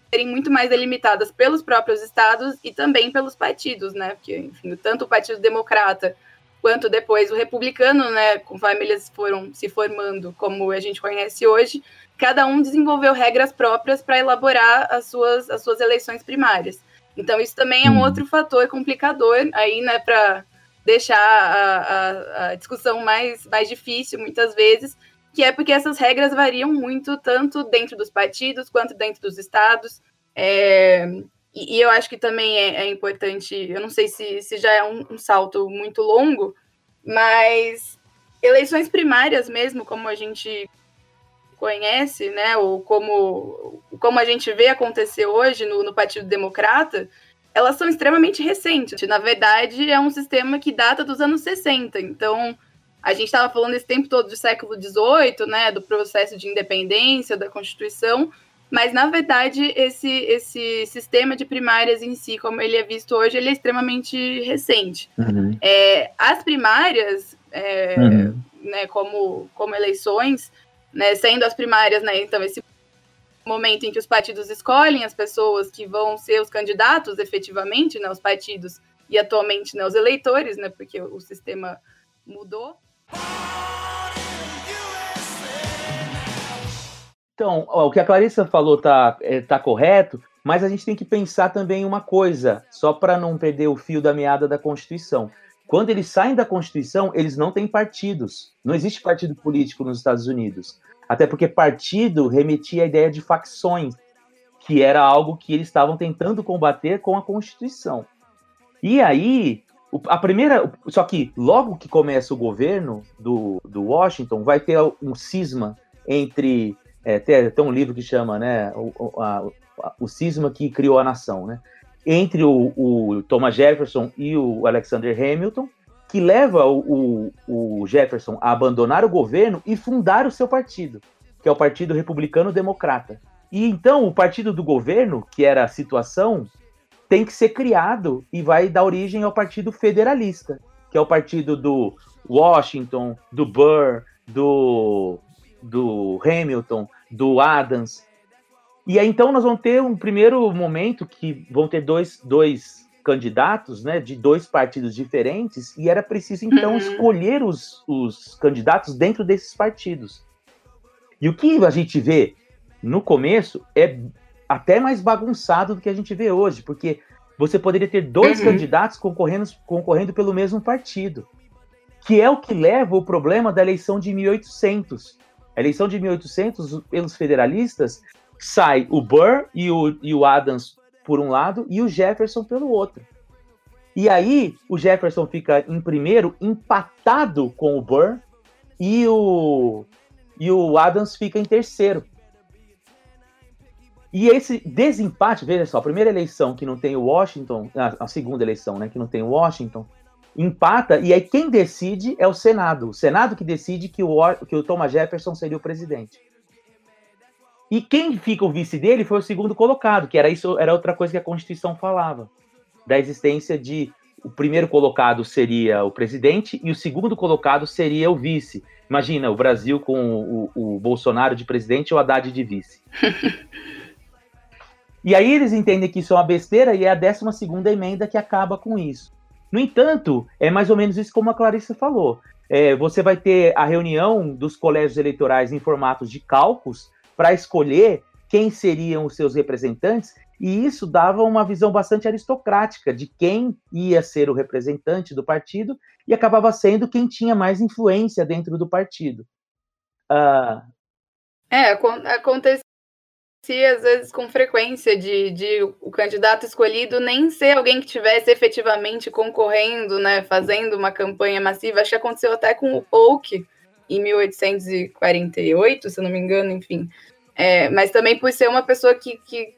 serem muito mais delimitadas pelos próprios estados e também pelos partidos, né? Porque, enfim, tanto o Partido Democrata quanto depois o republicano, né, conforme eles foram se formando, como a gente conhece hoje, cada um desenvolveu regras próprias para elaborar as suas, as suas eleições primárias. Então, isso também é um uhum. outro fator complicador aí, né, para deixar a, a, a, discussão mais, mais difícil, muitas vezes, que é porque essas regras variam muito, tanto dentro dos partidos quanto dentro dos estados. É, e, e, eu acho que também é, é, importante, eu não sei se, se já é um, um, salto muito longo, mas eleições primárias mesmo, como a gente conhece, né, ou como, como a gente vê acontecer hoje no, no Partido Democrata, elas são extremamente recentes. Na verdade, é um sistema que data dos anos 60, então a gente estava falando esse tempo todo do século XVIII, né, do processo de independência, da Constituição, mas, na verdade, esse, esse sistema de primárias em si, como ele é visto hoje, ele é extremamente recente. Uhum. É, as primárias, é, uhum. né, como, como eleições, né, sendo as primárias, né, então, esse momento em que os partidos escolhem as pessoas que vão ser os candidatos efetivamente, né, os partidos e atualmente né, os eleitores, né, porque o sistema mudou. Então, ó, o que a Clarissa falou tá, é, tá correto, mas a gente tem que pensar também uma coisa, só para não perder o fio da meada da Constituição. Quando eles saem da Constituição, eles não têm partidos. Não existe partido político nos Estados Unidos. Até porque partido remetia à ideia de facções, que era algo que eles estavam tentando combater com a Constituição. E aí, a primeira. Só que logo que começa o governo do, do Washington, vai ter um cisma entre. É, tem, tem um livro que chama, né? O, a, o cisma que criou a nação, né? Entre o, o, Thomas Jefferson e o Alexander Hamilton, que leva o, o, Jefferson a abandonar o governo e fundar o seu partido, que é o Partido Republicano Democrata. E então o partido do governo, que era a situação, tem que ser criado e vai dar origem ao Partido Federalista, que é o partido do Washington, do Burr, do, do Hamilton, do Adams. E aí então nós vamos ter um primeiro momento que vão ter dois, dois candidatos, né, de dois partidos diferentes, e era preciso então uhum. escolher os, os candidatos dentro desses partidos. E o que a gente vê no começo é até mais bagunçado do que a gente vê hoje, porque você poderia ter dois uhum. candidatos concorrendo, concorrendo pelo mesmo partido, que é o que leva o problema da eleição de 1800. A eleição de 1800, pelos federalistas, sai o Burr e o, e o Adams por um lado e o Jefferson pelo outro. E aí o Jefferson fica em primeiro, empatado com o Burr, e o, e o Adams fica em terceiro. E esse desempate, veja só, a primeira eleição que não tem o Washington, a, segunda eleição, né, que não tem o Washington, empata, e aí quem decide é o Senado. O Senado que decide que o, que o Thomas Jefferson seria o presidente. E quem fica o vice dele foi o segundo colocado, que era isso, era outra coisa que a Constituição falava, da existência de o primeiro colocado seria o presidente e o segundo colocado seria o vice. Imagina o Brasil com o, o Bolsonaro de presidente e o Haddad de vice. E aí eles entendem que isso é uma besteira e é a 12 emenda que acaba com isso. No entanto, é mais ou menos isso como a Clarissa falou. É, você vai ter a reunião dos colégios eleitorais em formatos de cálculos para escolher quem seriam os seus representantes, e isso dava uma visão bastante aristocrática de quem ia ser o representante do partido e acabava sendo quem tinha mais influência dentro do partido. Uh... É, acontece às vezes com frequência de, de o candidato escolhido nem ser alguém que tivesse efetivamente concorrendo, né, fazendo uma campanha massiva. Acho que aconteceu até com o Polk em 1848, se não me engano, enfim. É, mas também por ser uma pessoa que, que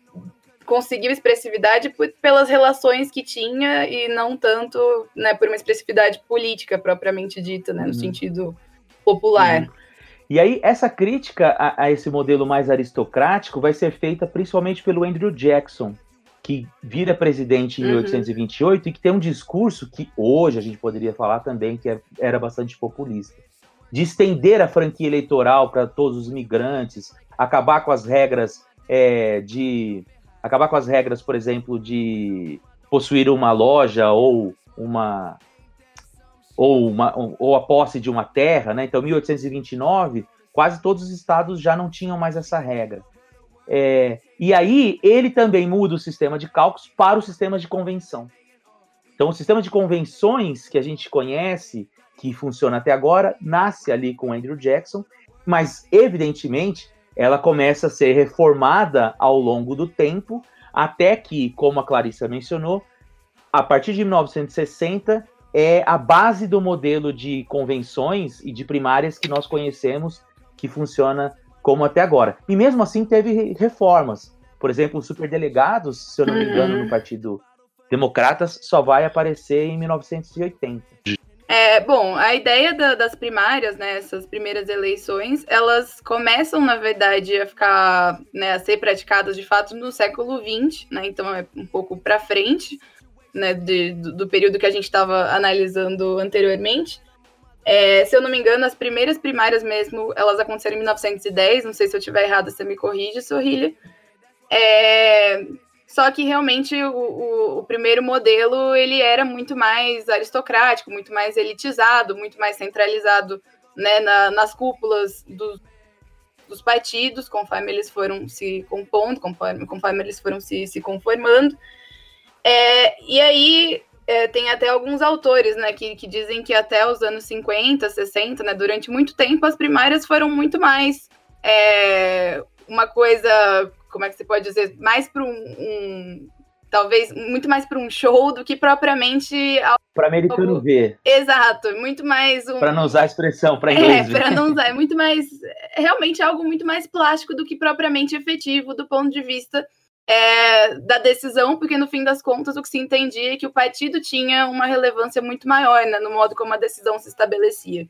conseguiu expressividade por, pelas relações que tinha e não tanto né, por uma expressividade política propriamente dita, né, no uhum. sentido popular. Uhum. E aí, essa crítica a, a, esse modelo mais aristocrático vai ser feita principalmente pelo Andrew Jackson, que vira presidente em uhum. 1828 e que tem um discurso que hoje a gente poderia falar também que é, era bastante populista, de estender a franquia eleitoral para todos os imigrantes, acabar com as regras é, de. acabar com as regras, por exemplo, de possuir uma loja ou uma ou, uma, ou a posse de uma terra, né? Então, 1829, quase todos os estados já não tinham mais essa regra. É, e aí, ele também muda o sistema de cálculos para o sistema de convenção. Então, o sistema de convenções que a gente conhece, que funciona até agora, nasce ali com Andrew Jackson, mas, evidentemente, ela começa a ser reformada ao longo do tempo, até que, como a Clarissa mencionou, a partir de 1960, é a base do modelo de convenções e de primárias que nós conhecemos, que funciona como até agora. E mesmo assim teve reformas. Por exemplo, os superdelegados, se eu não me engano, no uhum. Partido Democratas, só vai aparecer em 1980. É, bom, a ideia da, das primárias, né, essas primeiras eleições, elas começam, na verdade, a ficar, né, a ser praticadas de fato no século XX, né, então é um pouco para frente, né, de, do, do, período que a gente estava analisando anteriormente. É, se eu não me engano, as primeiras primárias mesmo, elas aconteceram em 1910, não sei se eu estiver errada, você me corrige, Sorrilha. É, Só que realmente o, o, o, primeiro modelo ele era muito mais aristocrático, muito mais elitizado, muito mais centralizado né, na, nas cúpulas do, dos partidos, conforme eles foram se compondo, conforme, conforme eles foram se, se conformando. É, e aí é, tem até alguns autores né, que, que dizem que até os anos 50, 60, né, durante muito tempo, as primárias foram muito mais é, uma coisa como é que você pode dizer, mais para um, um, talvez muito mais para um show do que propriamente para americano ver. Exato, muito mais um para não usar a expressão para inglês. É, para não usar, é muito mais é realmente algo muito mais plástico do que propriamente efetivo do ponto de vista é, da decisão, porque no fim das contas o que se entendia é que o partido tinha uma relevância muito maior né, no modo como a decisão se estabelecia.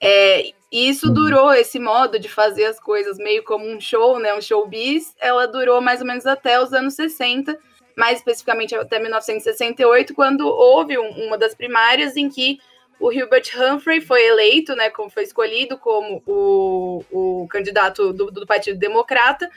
É, e isso uhum. durou, esse modo de fazer as coisas meio como um show, né, um showbiz, ela durou mais ou menos até os anos 60, mais especificamente até 1968, quando houve um, uma das primárias em que o Hubert Humphrey foi eleito, né, como foi escolhido como o, o candidato do, do Partido Democrata,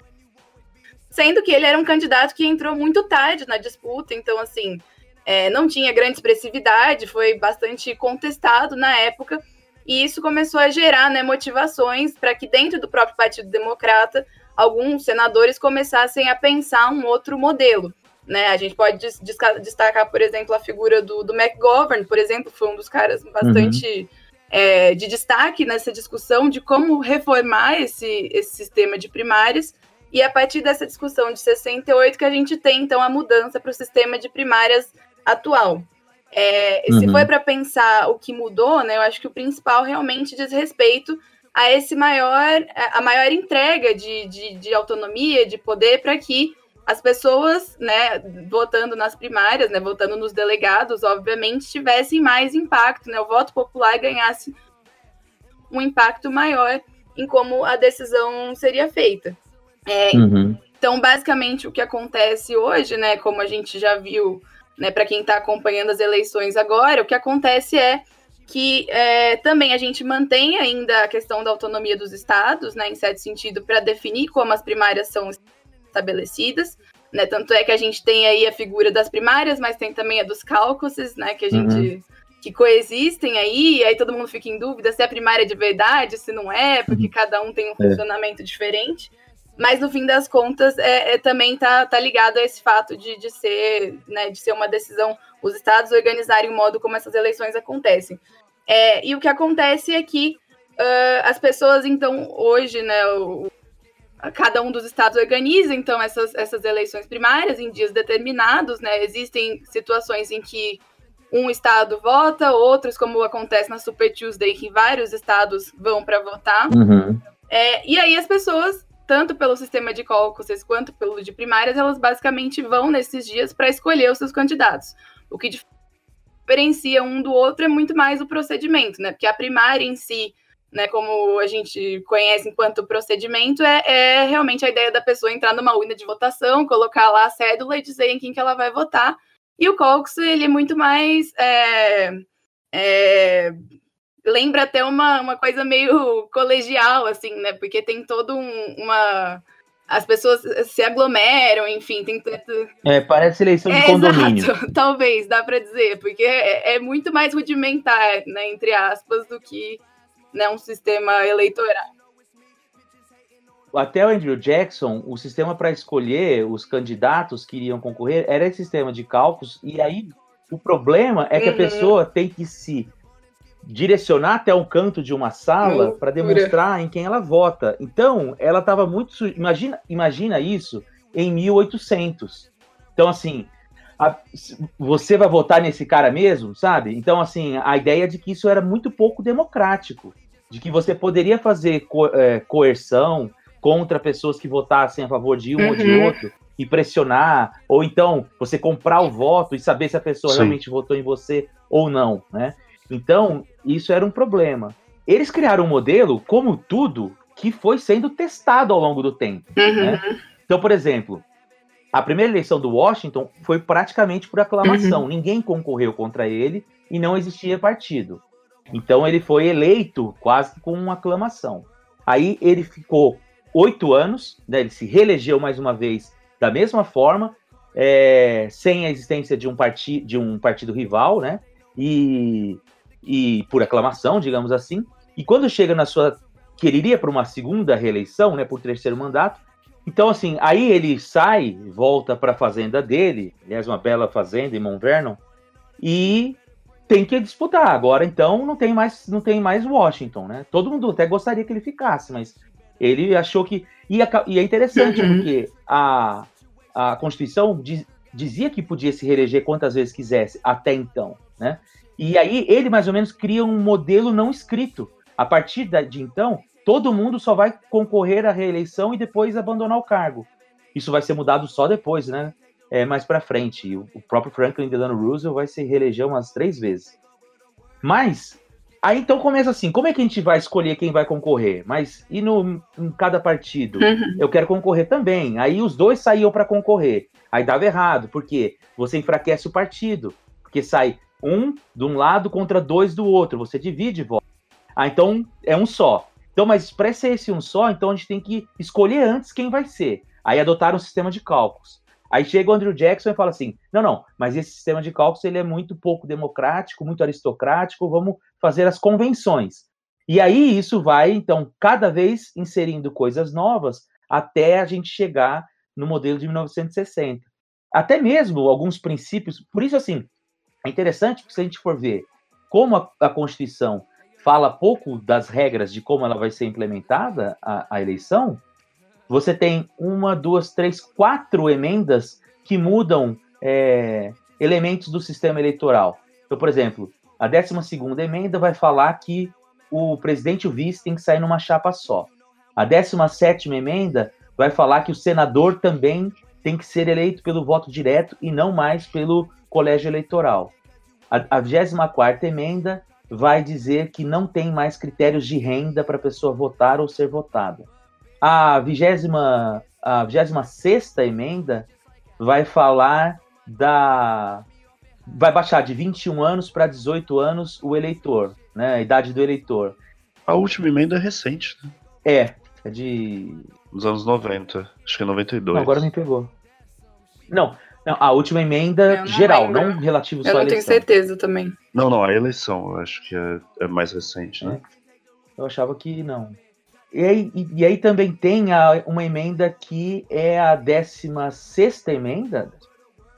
sendo que ele era um candidato que entrou muito tarde na disputa, então, assim, é, não tinha grande expressividade, foi bastante contestado na época, e isso começou a gerar né, motivações para que dentro do próprio Partido Democrata alguns senadores começassem a pensar um outro modelo. Né? A gente pode destacar, por exemplo, a figura do, do McGovern, por exemplo, foi um dos caras bastante uhum. é, de destaque nessa discussão de como reformar esse, esse sistema de primárias. E a partir dessa discussão de 68 que a gente tem, então, a mudança para o sistema de primárias atual. É, uhum. Se foi para pensar o que mudou, né, eu acho que o principal realmente diz respeito a esse maior, a maior entrega de, de, de autonomia, de poder para que as pessoas, né, votando nas primárias, né, votando nos delegados, obviamente, tivessem mais impacto, né, o voto popular ganhasse um impacto maior em como a decisão seria feita. É, uhum. Então, basicamente, o que acontece hoje, né, como a gente já viu né, para quem está acompanhando as eleições agora, o que acontece é que é, também a gente mantém ainda a questão da autonomia dos estados, né, em certo sentido, para definir como as primárias são estabelecidas. Né, tanto é que a gente tem aí a figura das primárias, mas tem também a dos cálculos, né, que a gente uhum. que coexistem aí, e aí todo mundo fica em dúvida se é primária de verdade, se não é, porque uhum. cada um tem um é. funcionamento diferente mas no fim das contas é, é, também tá, tá ligado a esse fato de, de ser né, de ser uma decisão os estados organizarem o modo como essas eleições acontecem. É, e o que acontece é que uh, as pessoas então hoje né o, cada um dos estados organiza então essas, essas eleições primárias em dias determinados né? Existem situações em que um estado vota outros como acontece na Super Tuesday que vários estados vão para votar. Uhum. é, e aí as pessoas tanto pelo sistema de caucuses quanto pelo de primárias, elas basicamente vão nesses dias para escolher os seus candidatos. O que diferencia um do outro é muito mais o procedimento, né? Porque a primária em si, né, como a gente conhece enquanto procedimento, é, é realmente a ideia da pessoa entrar numa urna de votação, colocar lá a cédula e dizer em quem que ela vai votar. E o caucus, ele é muito mais é, é, lembra até uma, uma coisa meio colegial, assim, né? Porque tem todo um, uma. As pessoas se aglomeram, enfim, tem tanto. É, parece eleição de é, condomínio. Exato, talvez, dá para dizer, porque é, é, muito mais rudimentar, né, entre aspas, do que né, um sistema eleitoral. Até o Andrew Jackson, o sistema para escolher os candidatos que iriam concorrer era esse sistema de cálculos, e aí o problema é que uhum. a pessoa tem que se direcionar até um canto de uma sala para demonstrar em quem ela vota. Então, ela estava muito. Su... Imagina, imagina isso em 1800. Então, assim, a... você vai votar nesse cara mesmo, sabe? Então, assim, a ideia de que isso era muito pouco democrático, de que você poderia fazer co é, coerção contra pessoas que votassem a favor de um uhum. ou de uhum. outro e pressionar, ou então você comprar o voto e saber se a pessoa Sim. realmente votou em você ou não, né? Então, isso era um problema. Eles criaram um modelo, como tudo, que foi sendo testado ao longo do tempo. Uhum. Né? Então, por exemplo, a primeira eleição do Washington foi praticamente por aclamação. Uhum. Ninguém concorreu contra ele e não existia partido. Então ele foi eleito quase com uma aclamação. Aí ele ficou oito anos, né, ele se reelegeu mais uma vez da mesma forma, é, sem a existência de um, parti de um partido rival, né? E, e por aclamação, digamos assim. E quando chega na sua. que ele iria para uma segunda reeleição, né? Por terceiro mandato. Então, assim, aí ele sai, volta para a fazenda dele, aliás, uma bela fazenda em Mount Vernon, e tem que disputar. Agora, então, não tem mais, não tem mais Washington, né? Todo mundo até gostaria que ele ficasse, mas ele achou que. E, e é interessante, uhum. porque a, a Constituição diz, dizia que podia se reeleger quantas vezes quisesse, até então, né? E aí ele mais ou menos cria um modelo não escrito. A partir de então, todo mundo só vai concorrer à reeleição e depois abandonar o cargo. Isso vai ser mudado só depois, né? É, mais para frente. O, próprio Franklin Delano Roosevelt vai se reeleger umas três vezes. Mas Aí então começa assim, como é que a gente vai escolher quem vai concorrer? Mas e no, em cada partido? Uhum. Eu quero concorrer também. Aí os dois saíam para concorrer. Aí dava errado, porque você enfraquece o partido. Porque sai um de um lado contra dois do outro. Você divide voto. Ah, então é um só. Então, mas para ser esse um só, então a gente tem que escolher antes quem vai ser. Aí adotaram um sistema de cálculos. Aí chega o Andrew Jackson e fala assim: não, não, mas esse sistema de cálculos ele é muito pouco democrático, muito aristocrático, vamos fazer as convenções. E aí isso vai, então, cada vez inserindo coisas novas até a gente chegar no modelo de 1960. Até mesmo alguns princípios, por isso, assim, é interessante, porque se a gente for ver como a, a Constituição fala pouco das regras de como ela vai ser implementada, a, a eleição, você tem uma, duas, três, quatro emendas que mudam é, elementos do sistema eleitoral. Então, por exemplo, a 12 emenda vai falar que o presidente e o vice tem que sair numa chapa só. A 17 emenda vai falar que o senador também tem que ser eleito pelo voto direto e não mais pelo colégio eleitoral. A, a 24 emenda vai dizer que não tem mais critérios de renda para a pessoa votar ou ser votada. A 20 a 26 emenda vai falar da vai baixar de 21 anos para 18 anos o eleitor, né? A idade do eleitor. A última emenda é recente, né? É, é de. Dos anos 90, acho que é 92. Não, agora me pegou. Não, não a última emenda não geral, lembro. não relativo só à eleição. Eu não tenho certeza também. Não, não, a eleição, eu acho que é, é mais recente, né? É. Eu achava que não. E aí, e, e aí também tem a, uma emenda que é a 16 emenda,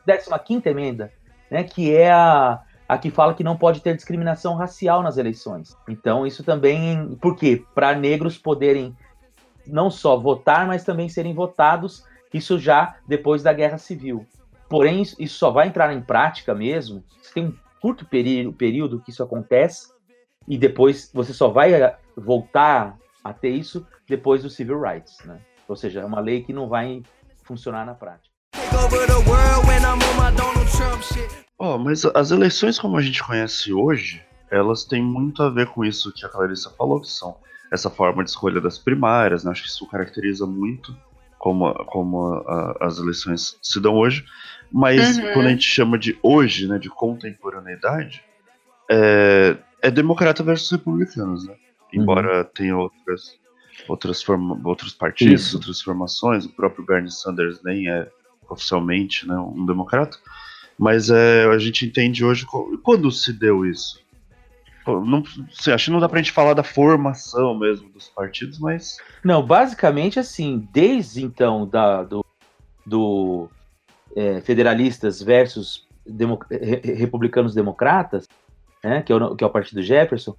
15 emenda, né, que é a, a que fala que não pode ter discriminação racial nas eleições. Então, isso também. Por quê? Para negros poderem não só votar, mas também serem votados, isso já depois da Guerra Civil. Porém, isso só vai entrar em prática mesmo. Você tem um curto período, que isso acontece, e depois você só vai eh, voltar a ter isso depois do Civil Rights. Né? Ou seja, é uma lei que não vai funcionar na prática. Oh, mas as eleições como a gente conhece hoje, elas têm muito a ver com isso que a Clarissa falou, que são essa forma de escolha das primárias, né? Acho que isso caracteriza muito como, como a, as eleições se dão hoje. Mas uhum. quando a gente chama de hoje, né, de contemporaneidade, é, é democrata versus republicanos, né? Embora uhum. tenha outras, outras forma, outros partidos, isso. outras formações, o próprio Bernie Sanders nem é oficialmente né, um democrata. Mas é, a gente entende hoje quando se deu isso. Não, assim, acho que não dá pra gente falar da formação mesmo dos partidos, mas. Não, basicamente assim, desde então da, do, do é, federalistas versus demo, republicanos democratas, né, que, é o, que é o partido Jefferson,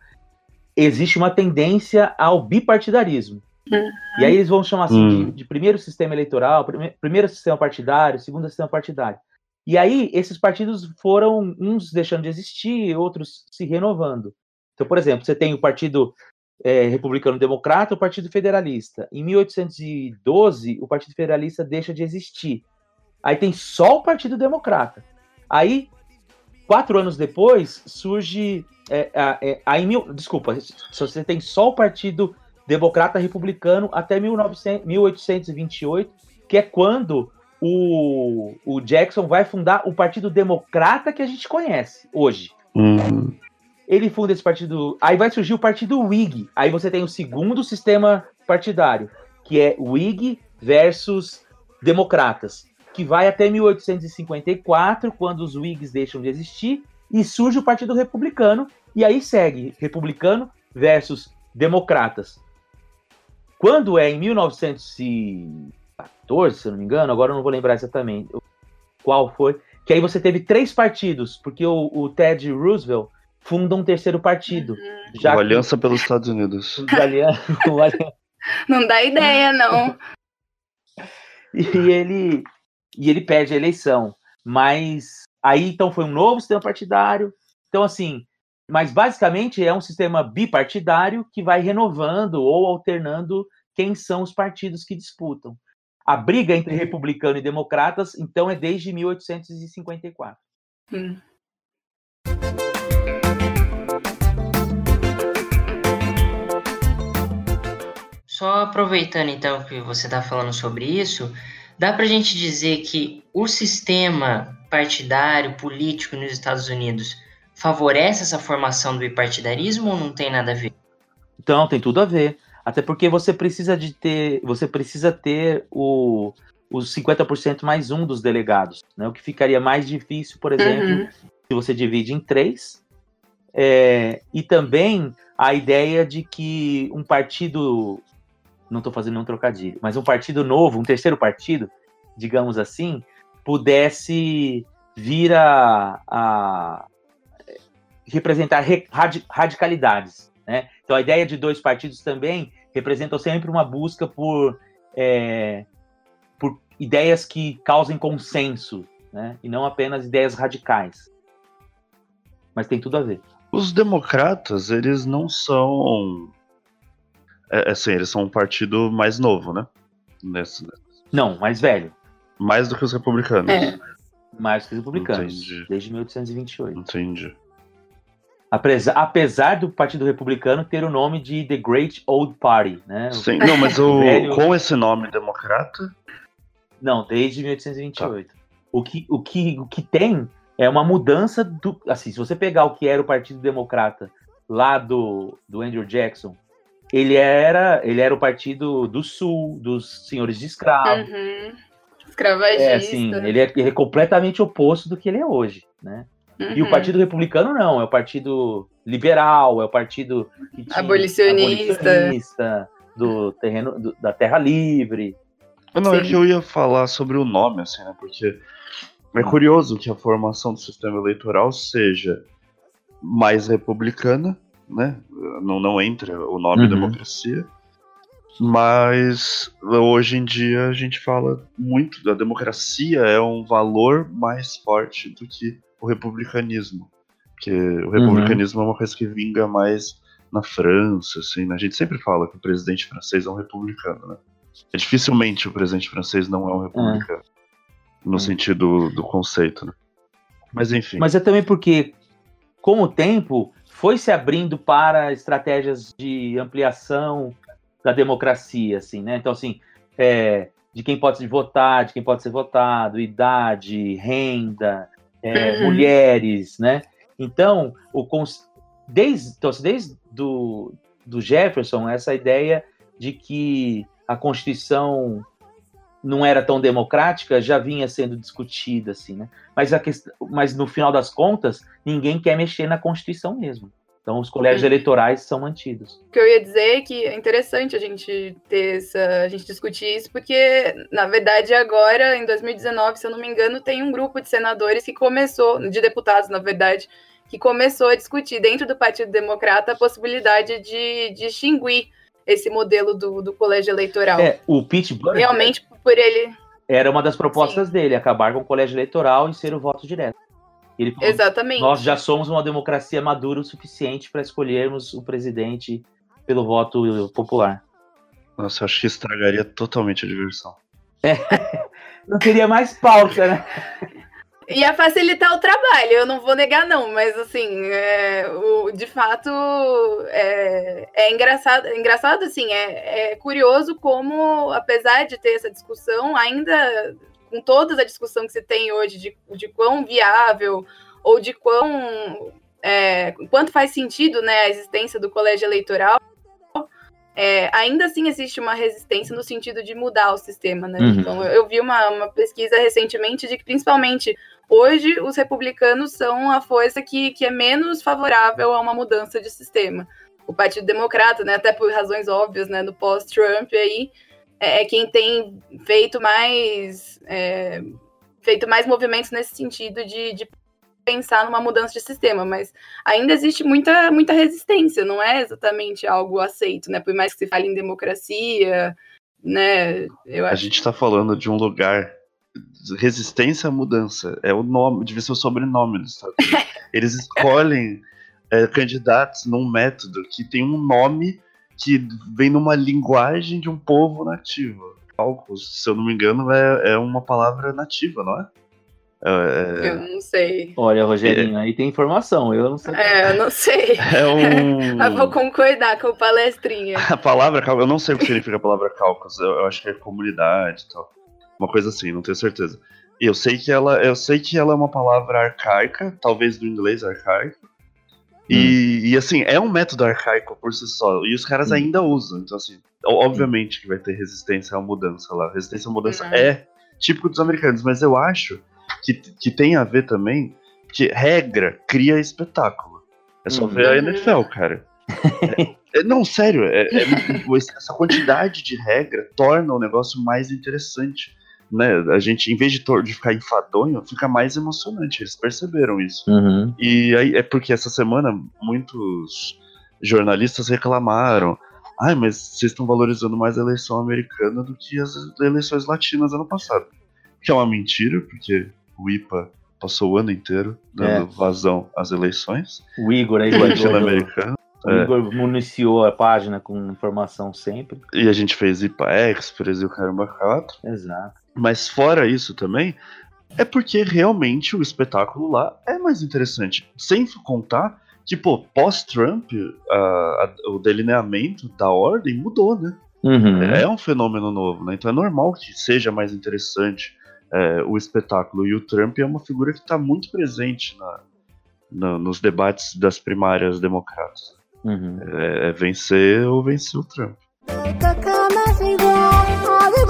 existe uma tendência ao bipartidarismo. Uhum. E aí eles vão chamar assim uhum. de, de, primeiro sistema eleitoral, prime, primeiro sistema partidário, segundo sistema partidário. E aí, esses partidos foram uns deixando de existir, outros se renovando. Então, por exemplo, você tem o Partido é, Republicano Democrata e o Partido Federalista. Em 1812, o Partido Federalista deixa de existir. Aí tem só o Partido Democrata. Aí, quatro anos depois, surge. É, é, aí, mil, desculpa, você tem só o Partido Democrata Republicano até 1900, 1828, que é quando o, o Jackson vai fundar o Partido Democrata que a gente conhece hoje. Uhum. Ele funda esse partido. Aí vai surgir o Partido Whig. Aí você tem o segundo sistema partidário, que é Whig versus Democratas. que vai até 1854, quando os Whigs deixam de existir, e surge o Partido Republicano, e aí segue republicano versus democratas. Quando é em 1914, se não me engano, agora eu não vou lembrar exatamente qual foi, que aí você teve três partidos, porque o, o Ted Roosevelt funda um terceiro partido. Uhum. Já que- aliança pelos Estados Unidos. o Não dá ideia, não. e ele e ele perde a eleição. Mas aí então foi um novo sistema partidário. Então assim, mas basicamente é um sistema bipartidário que vai renovando ou alternando quem são os partidos que disputam. A briga entre republicano e democratas então é desde 1854. Hum. Só aproveitando então que você está falando sobre isso, dá para a gente dizer que o sistema partidário, político nos Estados Unidos favorece essa formação do bipartidarismo ou não tem nada a ver? Então tem tudo a ver. Até porque você precisa de ter, você precisa ter o, os 50% mais um dos delegados, né? O que ficaria mais difícil, por exemplo, Uhum. se você divide em três. É, e também a ideia de que um partido, não estou fazendo um trocadilho, mas um partido novo, um terceiro partido, digamos assim, pudesse vir a, a representar re- radi- radicalidades. Né? Então a ideia de dois partidos também representam sempre uma busca por, é, por ideias que causem consenso, né? e não apenas ideias radicais. Mas tem tudo a ver. Os democratas, eles não são. É, assim, eles são um partido mais novo, né? Nesse, Não, mais velho. mais do que os republicanos. É. Mais que os republicanos. Entendi. Desde 1828. Entendi. Apesar, apesar do Partido Republicano ter o nome de The Great Old Party, né? Sim, não, mas o, Velho. com esse nome democrata, Não, desde 1828. O, que, o, que, o que tem é uma mudança do. Assim, se você pegar o que era o Partido Democrata lá do, do Andrew Jackson, ele era, ele era o partido do Sul, dos senhores de escravo. Uhum. Escravagista. É, assim, ele é, ele é completamente oposto do que ele é hoje, né? E o Uhum. Partido Republicano não, é o partido liberal, é o partido que tinha- Abolicionista. abolicionista, do terreno do- da terra livre. Não, é Sim. que eu ia falar sobre o nome, assim, né? Porque é curioso que a formação do sistema eleitoral seja mais republicana, né? Não, não entra o nome Uhum. democracia. Mas hoje em dia a gente fala muito da democracia é um valor mais forte do que o republicanismo. Porque o republicanismo é uma coisa que vinga mais na França, assim, né? A gente sempre fala que o presidente francês é um republicano, né? É dificilmente o presidente francês não é um republicano. No Hum. sentido do conceito, né? Mas enfim. Mas é também porque, com o tempo, foi se abrindo para estratégias de ampliação da democracia, assim, né? Então, assim, é, de quem pode votar, de quem pode ser votado, idade, renda, é, Uhum. mulheres, né? Então, o desde, então, assim, desde do, do Jefferson, essa ideia de que a Constituição não era tão democrática já vinha sendo discutida, assim, né? Mas, a quest... Mas no final das contas, ninguém quer mexer na Constituição mesmo. Então, os colégios eleitorais são mantidos. O que eu ia dizer é que é interessante a gente ter essa, a gente discutir isso, porque, na verdade, agora, em 2019, se eu não me engano, tem um grupo de senadores que começou, de deputados, na verdade, que começou a discutir dentro do Partido Democrata a possibilidade de, de extinguir esse modelo do, do colégio eleitoral. É, o Pete Buttigieg Realmente, por ele. era uma das propostas dele, acabar com o colégio eleitoral e ser o voto direto. Ele falou, Exatamente. nós já somos uma democracia madura o suficiente para escolhermos o presidente pelo voto popular. Nossa, eu acho que estragaria totalmente a diversão. Não teria mais pauta, né? Ia facilitar o trabalho, eu não vou negar, não, mas assim, é, o, de fato é, é engraçado, é engraçado, assim, é, é curioso como, apesar de ter essa discussão, ainda com toda a discussão que se tem hoje de, de quão viável ou de quão é, quanto faz sentido né, a existência do colégio eleitoral, é, ainda assim existe uma resistência no sentido de mudar o sistema, né? Uhum. Então, eu, eu vi uma, uma pesquisa recentemente de que, principalmente, hoje, os republicanos são a força que, que é menos favorável a uma mudança de sistema. O Partido Democrata, né, até por razões óbvias, né, do pós-Trump aí, é, é quem tem feito mais é, feito mais movimentos nesse sentido de, de pensar numa mudança de sistema, mas ainda existe muita, muita resistência, não é exatamente algo aceito, né? Por mais que se fale em democracia, né? Eu A acho gente tá falando de um lugar. Resistência à mudança. É o nome, devia ser o sobrenome dos Estados Unidos. Eles escolhem é, candidatos num método que tem um nome que vem numa linguagem de um povo nativo. Cálculos, se eu não me engano, é, é uma palavra nativa, não é? É, eu não sei. Olha, Rogerinho, aí tem informação, eu não sei. É, eu não sei. é um. Mas vou concordar com o palestrinha. A palavra cálculo, eu não sei o que significa a palavra cálculos, eu, eu acho que é comunidade e tal. Uma coisa assim, não tenho certeza. Eu sei que ela, eu sei que ela é uma palavra arcaica, talvez do inglês arcaico. E, e, assim, é um método arcaico por si só, e os caras Hum. ainda usam. Então, assim, obviamente que vai ter resistência à mudança lá. Resistência à mudança Uhum. é típico dos americanos, mas eu acho que, que tem a ver também que regra cria espetáculo. É só Uhum. ver a Uhum. NFL, cara. É- é- não, sério, é- é- essa quantidade de regra torna o negócio mais interessante. Né? A gente, em vez de, de ficar enfadonho, fica mais emocionante. Eles perceberam isso. Uhum. E aí é porque essa semana muitos jornalistas reclamaram. Ai, mas vocês estão valorizando mais a eleição americana do que as eleições latinas ano passado. Que é uma mentira, porque o IPA passou o ano inteiro dando vazão às eleições O Igor aí, o Igor, latino-americanas. o Igor municiou a página com informação sempre. E a gente fez IPA Express e o Caramba 4. Exato. Mas fora isso também, é porque realmente o espetáculo lá é mais interessante. Sem contar que, pô, pós-Trump, o delineamento da ordem mudou, né? Uhum. É um fenômeno novo, né? Então é normal que seja mais interessante é, o espetáculo. E o Trump é uma figura que está muito presente na- na- nos debates das primárias democratas. Uhum. É, é vencer ou vencer o Trump.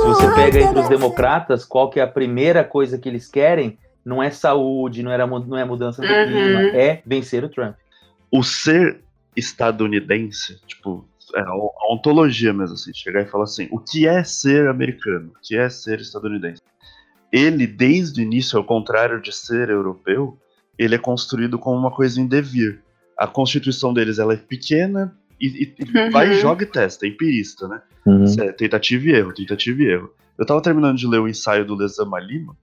Se você pega entre os democratas, qual que é a primeira coisa que eles querem? Não é saúde, não, era, não é mudança do Uhum. clima, é vencer o Trump. o ser estadunidense, tipo, é a a ontologia mesmo, assim, chegar e falar assim, o que é ser americano? O que é ser estadunidense? Ele, desde o início, ao contrário de ser europeu, ele é construído como uma coisa em devir. A constituição deles, ela é pequena e, e- e Uhum. vai, joga e testa, é empirista, né? Isso é tentativa e erro, tentativa e erro. Eu tava terminando de ler o ensaio do Lezama Lima,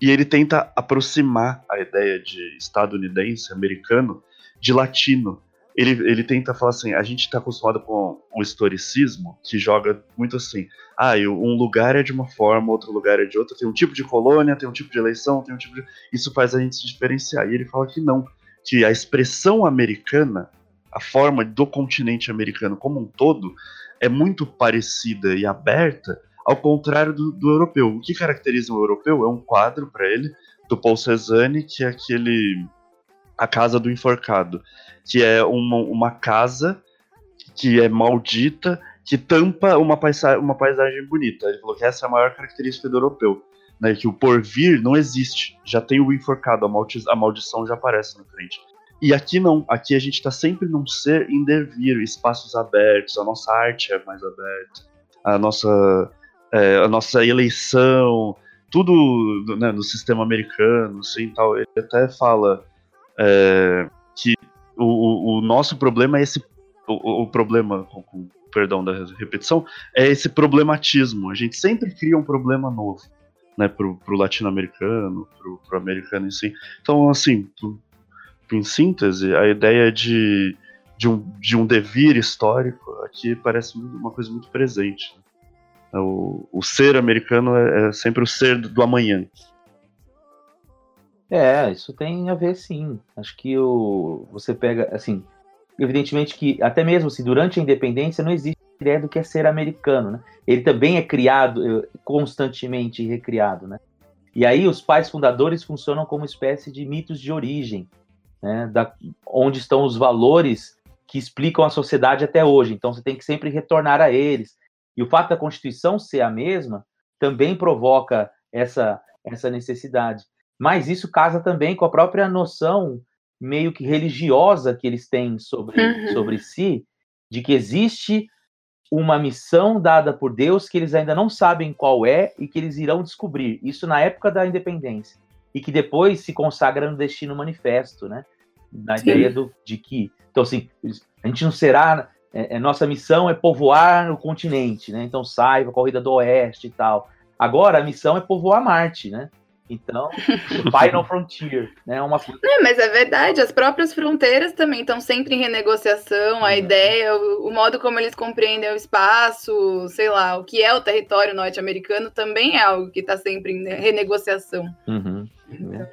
e ele tenta aproximar a ideia de estadunidense, americano, de latino. Ele, ele tenta falar assim, a gente tá acostumado com o historicismo, que joga muito assim, ah, um lugar é de uma forma, outro lugar é de outra, tem um tipo de colônia, tem um tipo de eleição, tem um tipo de... Isso faz a gente se diferenciar. E ele fala que não, que a expressão americana, a forma do continente americano como um todo, é muito parecida e aberta, ao contrário do, do europeu. O que caracteriza o europeu é um quadro para ele do Paul Cézanne, que é aquele a casa do enforcado, que é uma, uma casa que é maldita, que tampa uma, paisa uma paisagem bonita. Ele falou que essa é a maior característica do europeu, né, que o porvir não existe, já tem o enforcado, a, maldi a maldição já aparece na frente. E aqui não, aqui a gente está sempre num ser em devir, espaços abertos, a nossa arte é mais aberta, a nossa, é, a nossa eleição, tudo né, no sistema americano, assim, tal. Ele até fala é, que o, o, nosso problema é esse, o, o problema, com, com perdão da repetição, é esse problematismo. A gente sempre cria um problema novo, né, pro, pro latino-americano, pro, pro americano em si. Então, assim, em síntese, a ideia de, de, um, de um devir histórico aqui parece uma coisa muito presente. né? O, o ser americano é, é sempre o ser do, do amanhã. É, isso tem a ver sim. Acho que o, você pega, assim, evidentemente que até mesmo se durante a independência não existe ideia do que é ser americano, né? Ele também é criado eh, constantemente recriado, né? E aí os pais fundadores funcionam como espécie de mitos de origem, né? Da, onde estão os valores que explicam a sociedade até hoje. Então você tem que sempre retornar a eles. E o fato da Constituição ser a mesma também provoca essa, essa necessidade. Mas isso casa também com a própria noção meio que religiosa que eles têm sobre, Uhum. sobre si, de que existe uma missão dada por Deus que eles ainda não sabem qual é e que eles irão descobrir. Isso na época da independência. E que depois se consagra no Destino Manifesto, né? Na Sim. ideia do, de que. Então, assim, a gente não será. É, é, nossa missão é povoar o continente, né? Então sai para a corrida do oeste e tal. Agora a missão é povoar Marte, né? Então, Final Frontier, né? Uma coisa É, mas é verdade, as próprias fronteiras também estão sempre em renegociação, a Uhum. ideia, o, o modo como eles compreendem o espaço, sei lá, o que é o território norte-americano também é algo que está sempre em renegociação. Uhum. Então,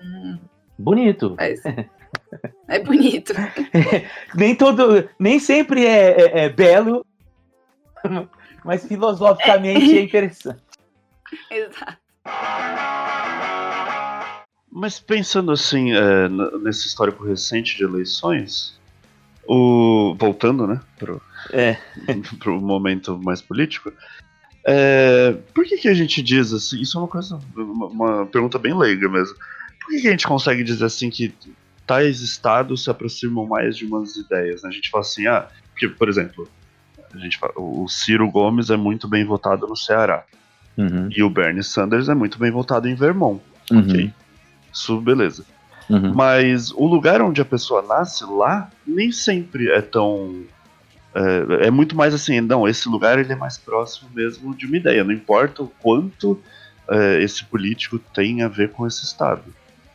bonito. mas é bonito. Nem todo, nem sempre é, é- é belo, mas filosoficamente é interessante. Exato. Mas pensando assim, é, nesse histórico recente de eleições, o voltando, né, pro, É. pro momento mais político, é, por que que a gente diz assim? Isso é uma coisa, uma, uma pergunta bem leiga mesmo. Por que, que a gente consegue dizer assim que tais estados se aproximam mais de umas ideias? né? A gente fala assim, ah, porque, por exemplo, a gente fala, o Ciro Gomes é muito bem votado no Ceará Uhum, e o Bernie Sanders é muito bem votado em Vermont. uhum, Ok. Isso, beleza. uhum. Mas o lugar onde a pessoa nasce lá nem sempre é tão. É, é muito mais assim, não, esse lugar ele é mais próximo mesmo de uma ideia. Não importa o quanto é, esse político tem a ver com esse Estado.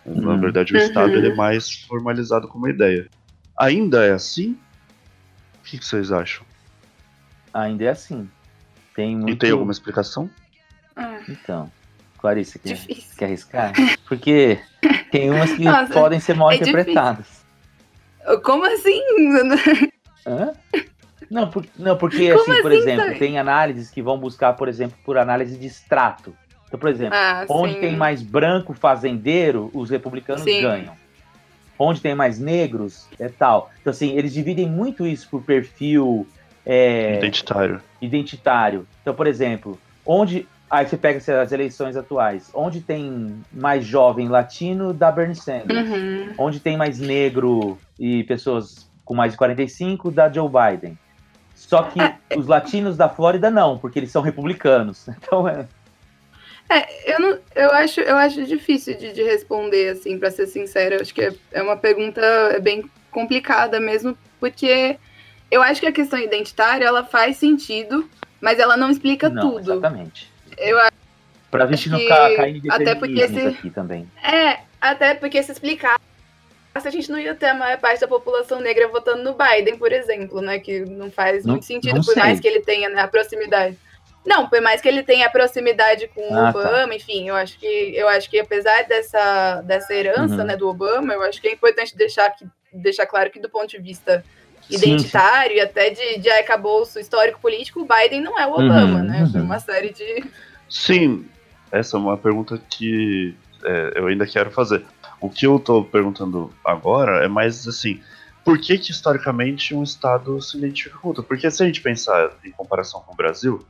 Na Uhum. verdade, o Uhum. Estado ele é mais formalizado como ideia. Ainda é assim? O que, que vocês acham? Ainda é assim. Tem muito. E tem alguma explicação? Ah, Então, Clarice, quer, difícil. quer arriscar? Porque tem umas que Nossa, podem ser mal é interpretadas. Como assim? Hã? Não, por- não, porque Como assim, por assim, exemplo, Thay? tem análises que vão buscar, por exemplo, por análise de extrato. Então, por exemplo, Ah, onde sim. tem mais branco fazendeiro, os republicanos Sim. ganham. Onde tem mais negros, é tal. Então, assim, eles dividem muito isso por perfil é, Identitário. identitário. Então, por exemplo, onde. Aí você pega as eleições atuais. Onde tem mais jovem latino, dá Bernie Sanders. Uhum. Onde tem mais negro e pessoas com mais de 45, dá Joe Biden. Só que os latinos da Flórida não, porque eles são republicanos. Então é. Eu, não, eu, acho, eu acho difícil de, de responder, assim, para ser sincera. Eu acho que é, é uma pergunta bem complicada mesmo, porque eu acho que a questão identitária ela faz sentido, mas ela não explica não, tudo. exatamente. Eu acho Pra gente não cair em até porque esse- aqui também. É, até porque se explicar. A gente não ia ter a maior parte da população negra votando no Biden, por exemplo, né? Que não faz Não- muito sentido, por sei. mais que ele tenha né, a proximidade. Não, por mais que ele tenha a proximidade com o Ah, tá. Obama, enfim, eu acho que eu acho que apesar dessa, dessa herança Uhum. né, do Obama, eu acho que é importante deixar, que, deixar claro que do ponto de vista Sim, identitário e até de, de arcabouço histórico-político, o Biden não é o Uhum, Obama, né? Por uhum. uma série de. Sim, essa é uma pergunta que é, eu ainda quero fazer. O que eu tô perguntando agora é mais assim, por que que historicamente um estado se identifica com outro? Porque se a gente pensar em comparação com o Brasil,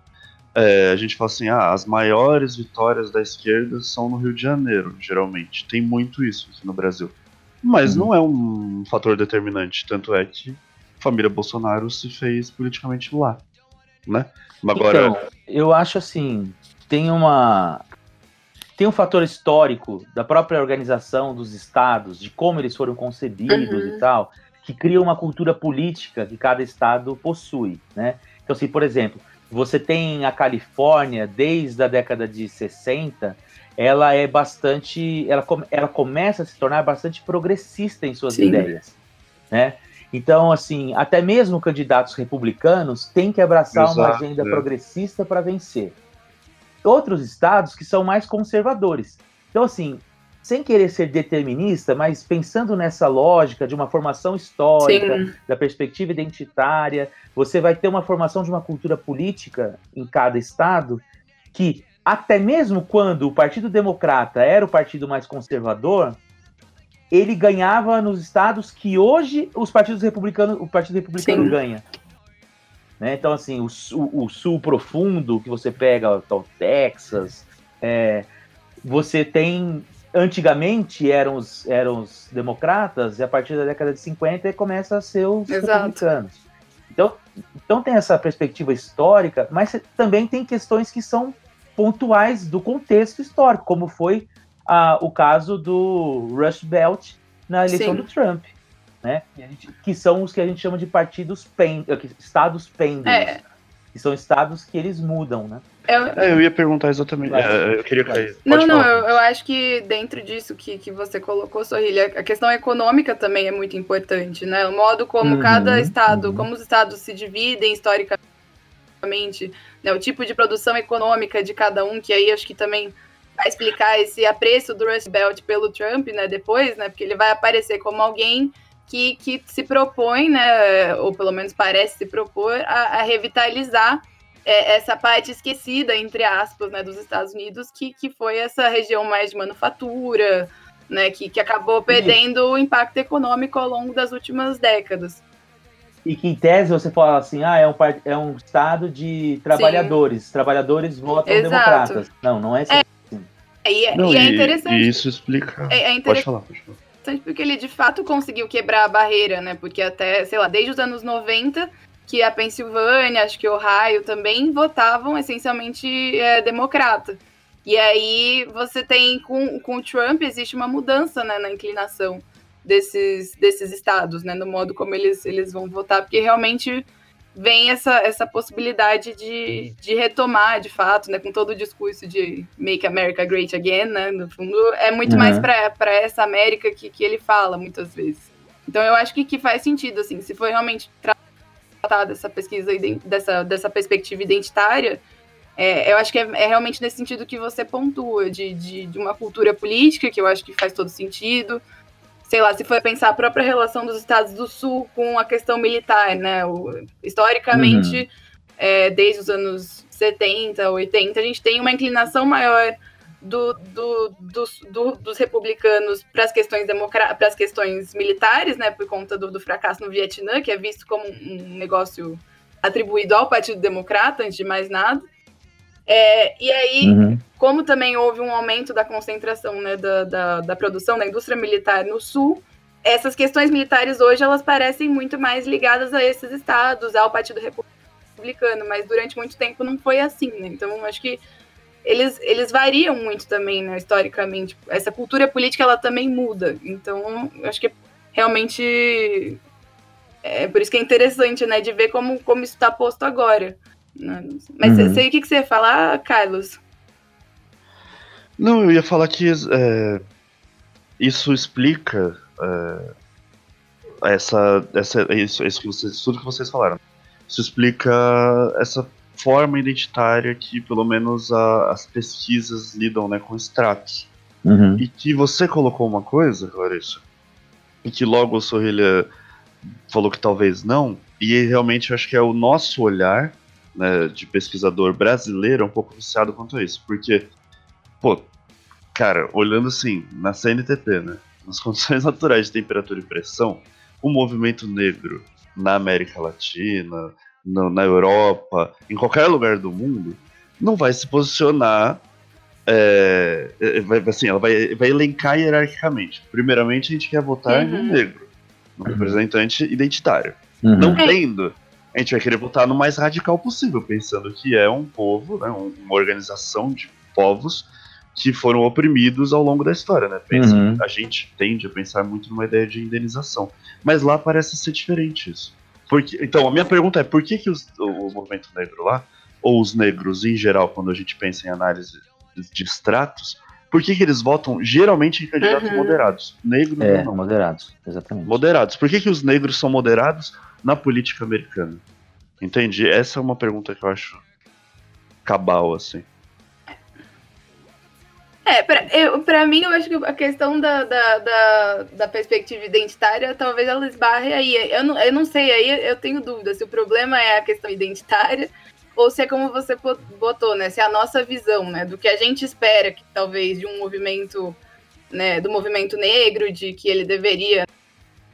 é, a gente fala assim, ah, as maiores vitórias da esquerda são no Rio de Janeiro, geralmente. Tem muito isso aqui no Brasil. Mas Uhum. não é um fator determinante, tanto é que família Bolsonaro se fez politicamente lá, né? Agora, Então, eu acho assim, tem uma tem um fator histórico da própria organização dos estados, de como eles foram concebidos Uhum. e tal, que cria uma cultura política que cada estado possui, né? Então, assim, por exemplo, você tem a Califórnia desde a década de 60, ela é bastante, ela, ela começa a se tornar bastante progressista em suas Sim. ideias, né? Então, assim, até mesmo candidatos republicanos têm que abraçar uma Exato, agenda é. progressista para vencer. Outros estados que são mais conservadores. Então, assim, sem querer ser determinista, mas pensando nessa lógica de uma formação histórica, Sim. da perspectiva identitária, você vai ter uma formação de uma cultura política em cada estado que, até mesmo quando o Partido Democrata era o partido mais conservador, ele ganhava nos estados que hoje os partidos republicanos, o Partido Republicano Sim. ganha. Né? Então, assim, o, sul- o sul profundo que você pega, o Texas, é, você tem. Antigamente eram os, eram os democratas, e a partir da década de 50 começa a ser os Exato. republicanos. Então, então tem essa perspectiva histórica, mas também tem questões que são pontuais do contexto histórico, como foi ah, o caso do Rush Belt na eleição Sim. do Trump, né? Que, a gente- que são os que a gente chama de partidos pen, eh, que- estados pêndulos, É. que são estados que eles mudam, né? Eu, É, eu ia perguntar exatamente. Vai. é, eu queria cair. Não, não, eu, eu acho que dentro disso que, que você colocou, Sorrilha, a questão econômica também é muito importante, né? O modo como Uhum, cada estado, uhum. como os estados se dividem historicamente, né? O tipo de produção econômica de cada um, que aí acho que também vai explicar esse apreço do Rust Belt pelo Trump, né? Depois, né? Porque ele vai aparecer como alguém que, que se propõe, né? Ou pelo menos parece se propor a, a revitalizar é, essa parte esquecida, entre aspas, né, dos Estados Unidos, que, que foi essa região mais de manufatura, né, que, que acabou perdendo o impacto econômico ao longo das últimas décadas. E que em tese você fala assim, ah, é um, é um estado de trabalhadores, trabalhadores votam Exato. democratas. Não, não é assim. E, é- Não, e é e- interessante, E isso explica. é, é Pode interessante falar, pode falar. porque ele de fato conseguiu quebrar a barreira, né? Porque até, sei lá, desde os anos 90, que a Pensilvânia, acho que Ohio também votavam essencialmente é, democrata. E aí você tem, com, com o Trump, existe uma mudança né, na inclinação desses, desses estados, né? No modo como eles, eles vão votar, porque realmente vem essa, essa possibilidade de, de retomar, de fato, né? Com todo o discurso de Make America Great Again, né? No fundo, é muito Uhum. mais para essa América que, que ele fala muitas vezes. Então eu acho que, que faz sentido, assim, se for realmente tratar dessa pesquisa, dessa, dessa perspectiva identitária, é, eu acho que é, é realmente nesse sentido que você pontua, de, de, de uma cultura política, que eu acho que faz todo sentido. Sei lá, se for pensar a própria relação dos Estados do Sul com a questão militar, né? O- historicamente, é, desde os anos 70, 80, a gente tem uma inclinação maior do, do- dos, do- dos republicanos para as questões democra- para as questões militares, né, por conta do, do fracasso no Vietnã, que é visto como um negócio atribuído ao Partido Democrata, antes de mais nada. É, e aí, Uhum. como também houve um aumento da concentração né, da, da, da produção da indústria militar no sul, essas questões militares hoje elas parecem muito mais ligadas a esses estados, ao Partido Republicano, mas durante muito tempo não foi assim, né? Então acho que eles, eles variam muito também, né, historicamente. Essa cultura política ela também muda. Então acho que realmente é por isso que é interessante, né, de ver como, como isso está posto agora. Mas Uhum. sei o que, que você ia falar, Carlos. Não, eu ia falar que é, isso explica é, essa, essa, isso, isso que vocês, tudo que vocês falaram. Isso explica essa forma identitária que, pelo menos, a- as pesquisas lidam né, com estratos. Uhum. E que você colocou uma coisa, Clarissa, e que logo o Sorrilha falou que talvez não, e realmente eu acho que é o nosso olhar né, de pesquisador brasileiro é um pouco viciado quanto a isso, porque, pô, cara, olhando assim, na CNTP, né, nas condições naturais de temperatura e pressão, o movimento negro na América Latina, no- na Europa, em qualquer lugar do mundo, não vai se posicionar é, é, vai, assim, ela vai, vai elencar hierarquicamente. Primeiramente, a gente quer votar Uhum. no negro, no Uhum. representante identitário. Uhum. Não É. tendo, a gente vai querer votar no mais radical possível, pensando que é um povo, né, um- uma organização de povos que foram oprimidos ao longo da história. Né? Pensa- Uhum. A gente tende a pensar muito numa ideia de indenização. Mas lá parece ser diferente isso. Porque, então, a minha pergunta é: por que, que os- o, o movimento negro lá, ou os negros em geral, quando a gente pensa em análise de, de estratos, por que, que eles votam geralmente em candidatos Uhum. moderados? Negro É, não. moderados, exatamente. Moderados. Por que, que os negros são moderados na política americana? Entende? Essa é uma pergunta que eu acho cabal, assim. É, pra, eu, pra mim, eu acho que a questão da, da, da, da perspectiva identitária, talvez ela esbarre aí. Eu não, eu não sei, aí eu tenho dúvida se o problema é a questão identitária ou se é como você botou, né? Se é a nossa visão, né? Do que a gente espera, que talvez de um movimento né, do movimento negro, de que ele deveria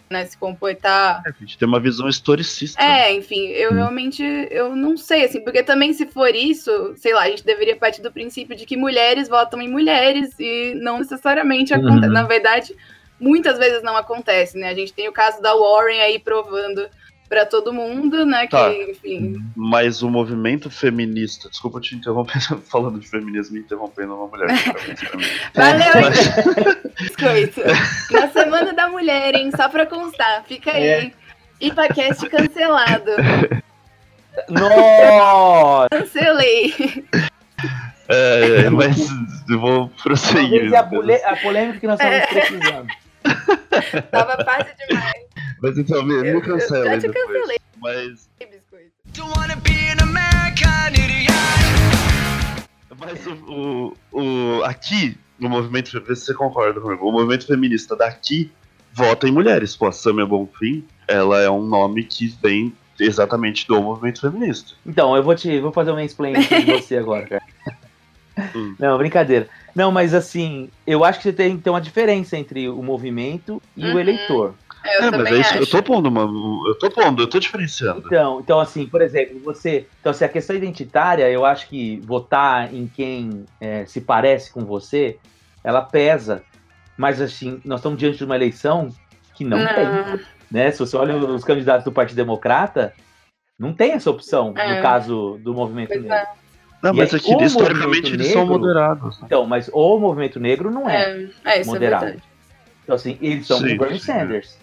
né, se comportar. A gente tem uma visão historicista. É, enfim, eu Hum. realmente eu não sei, assim, porque também se for isso, sei lá, a gente deveria partir do princípio de que mulheres votam em mulheres e não necessariamente acontece. Uhum. Na verdade, muitas vezes não acontece, né? A gente tem o caso da Warren aí provando pra todo mundo, né, que, Tá. enfim, Mas o movimento feminista. Desculpa te interromper falando de feminismo e interrompendo uma mulher. parabéns pra mim. Valeu, Mas- biscoito. Na Semana da Mulher, hein? Só pra constar. Fica aí. É. IPACast cancelado. Nossa! Cancelei. É, mas eu vou prosseguir. Talvez é a polêmica que nós estamos É. precisando. Tava fácil demais. Mas então, me, Eu- me eu cancela já aí te depois. cancelei. Mas, mas o, o, o- aqui, no movimento vê se você concorda comigo, o movimento feminista daqui vota em mulheres. Pô, a Samia Bonfim, ela é um nome que vem exatamente do movimento feminista. Então, eu vou te vou fazer uma explain de você agora, cara. Hum. Não, brincadeira. Não, mas assim, eu acho que você tem que ter uma diferença entre o movimento e o Uhum. eleitor. É, eu é, mas é isso, acho. eu tô pondo uma. Eu tô pondo, eu tô diferenciando. Então, então, assim, por exemplo, você. Então, se a questão identitária, eu acho que votar em quem é, se parece com você, ela pesa. Mas, assim, nós estamos diante de uma eleição que não, tem. Não. Né? Se você olha os candidatos do Partido Democrata, não tem essa opção, É. no caso do movimento Pois negro. é. Não, E mas aqui, o historicamente, movimento eles são negro- moderados. né? Então, mas o movimento negro não é. É, é, isso moderado. é. Então, assim, eles estão Sim, com Bernie sim. Sanders.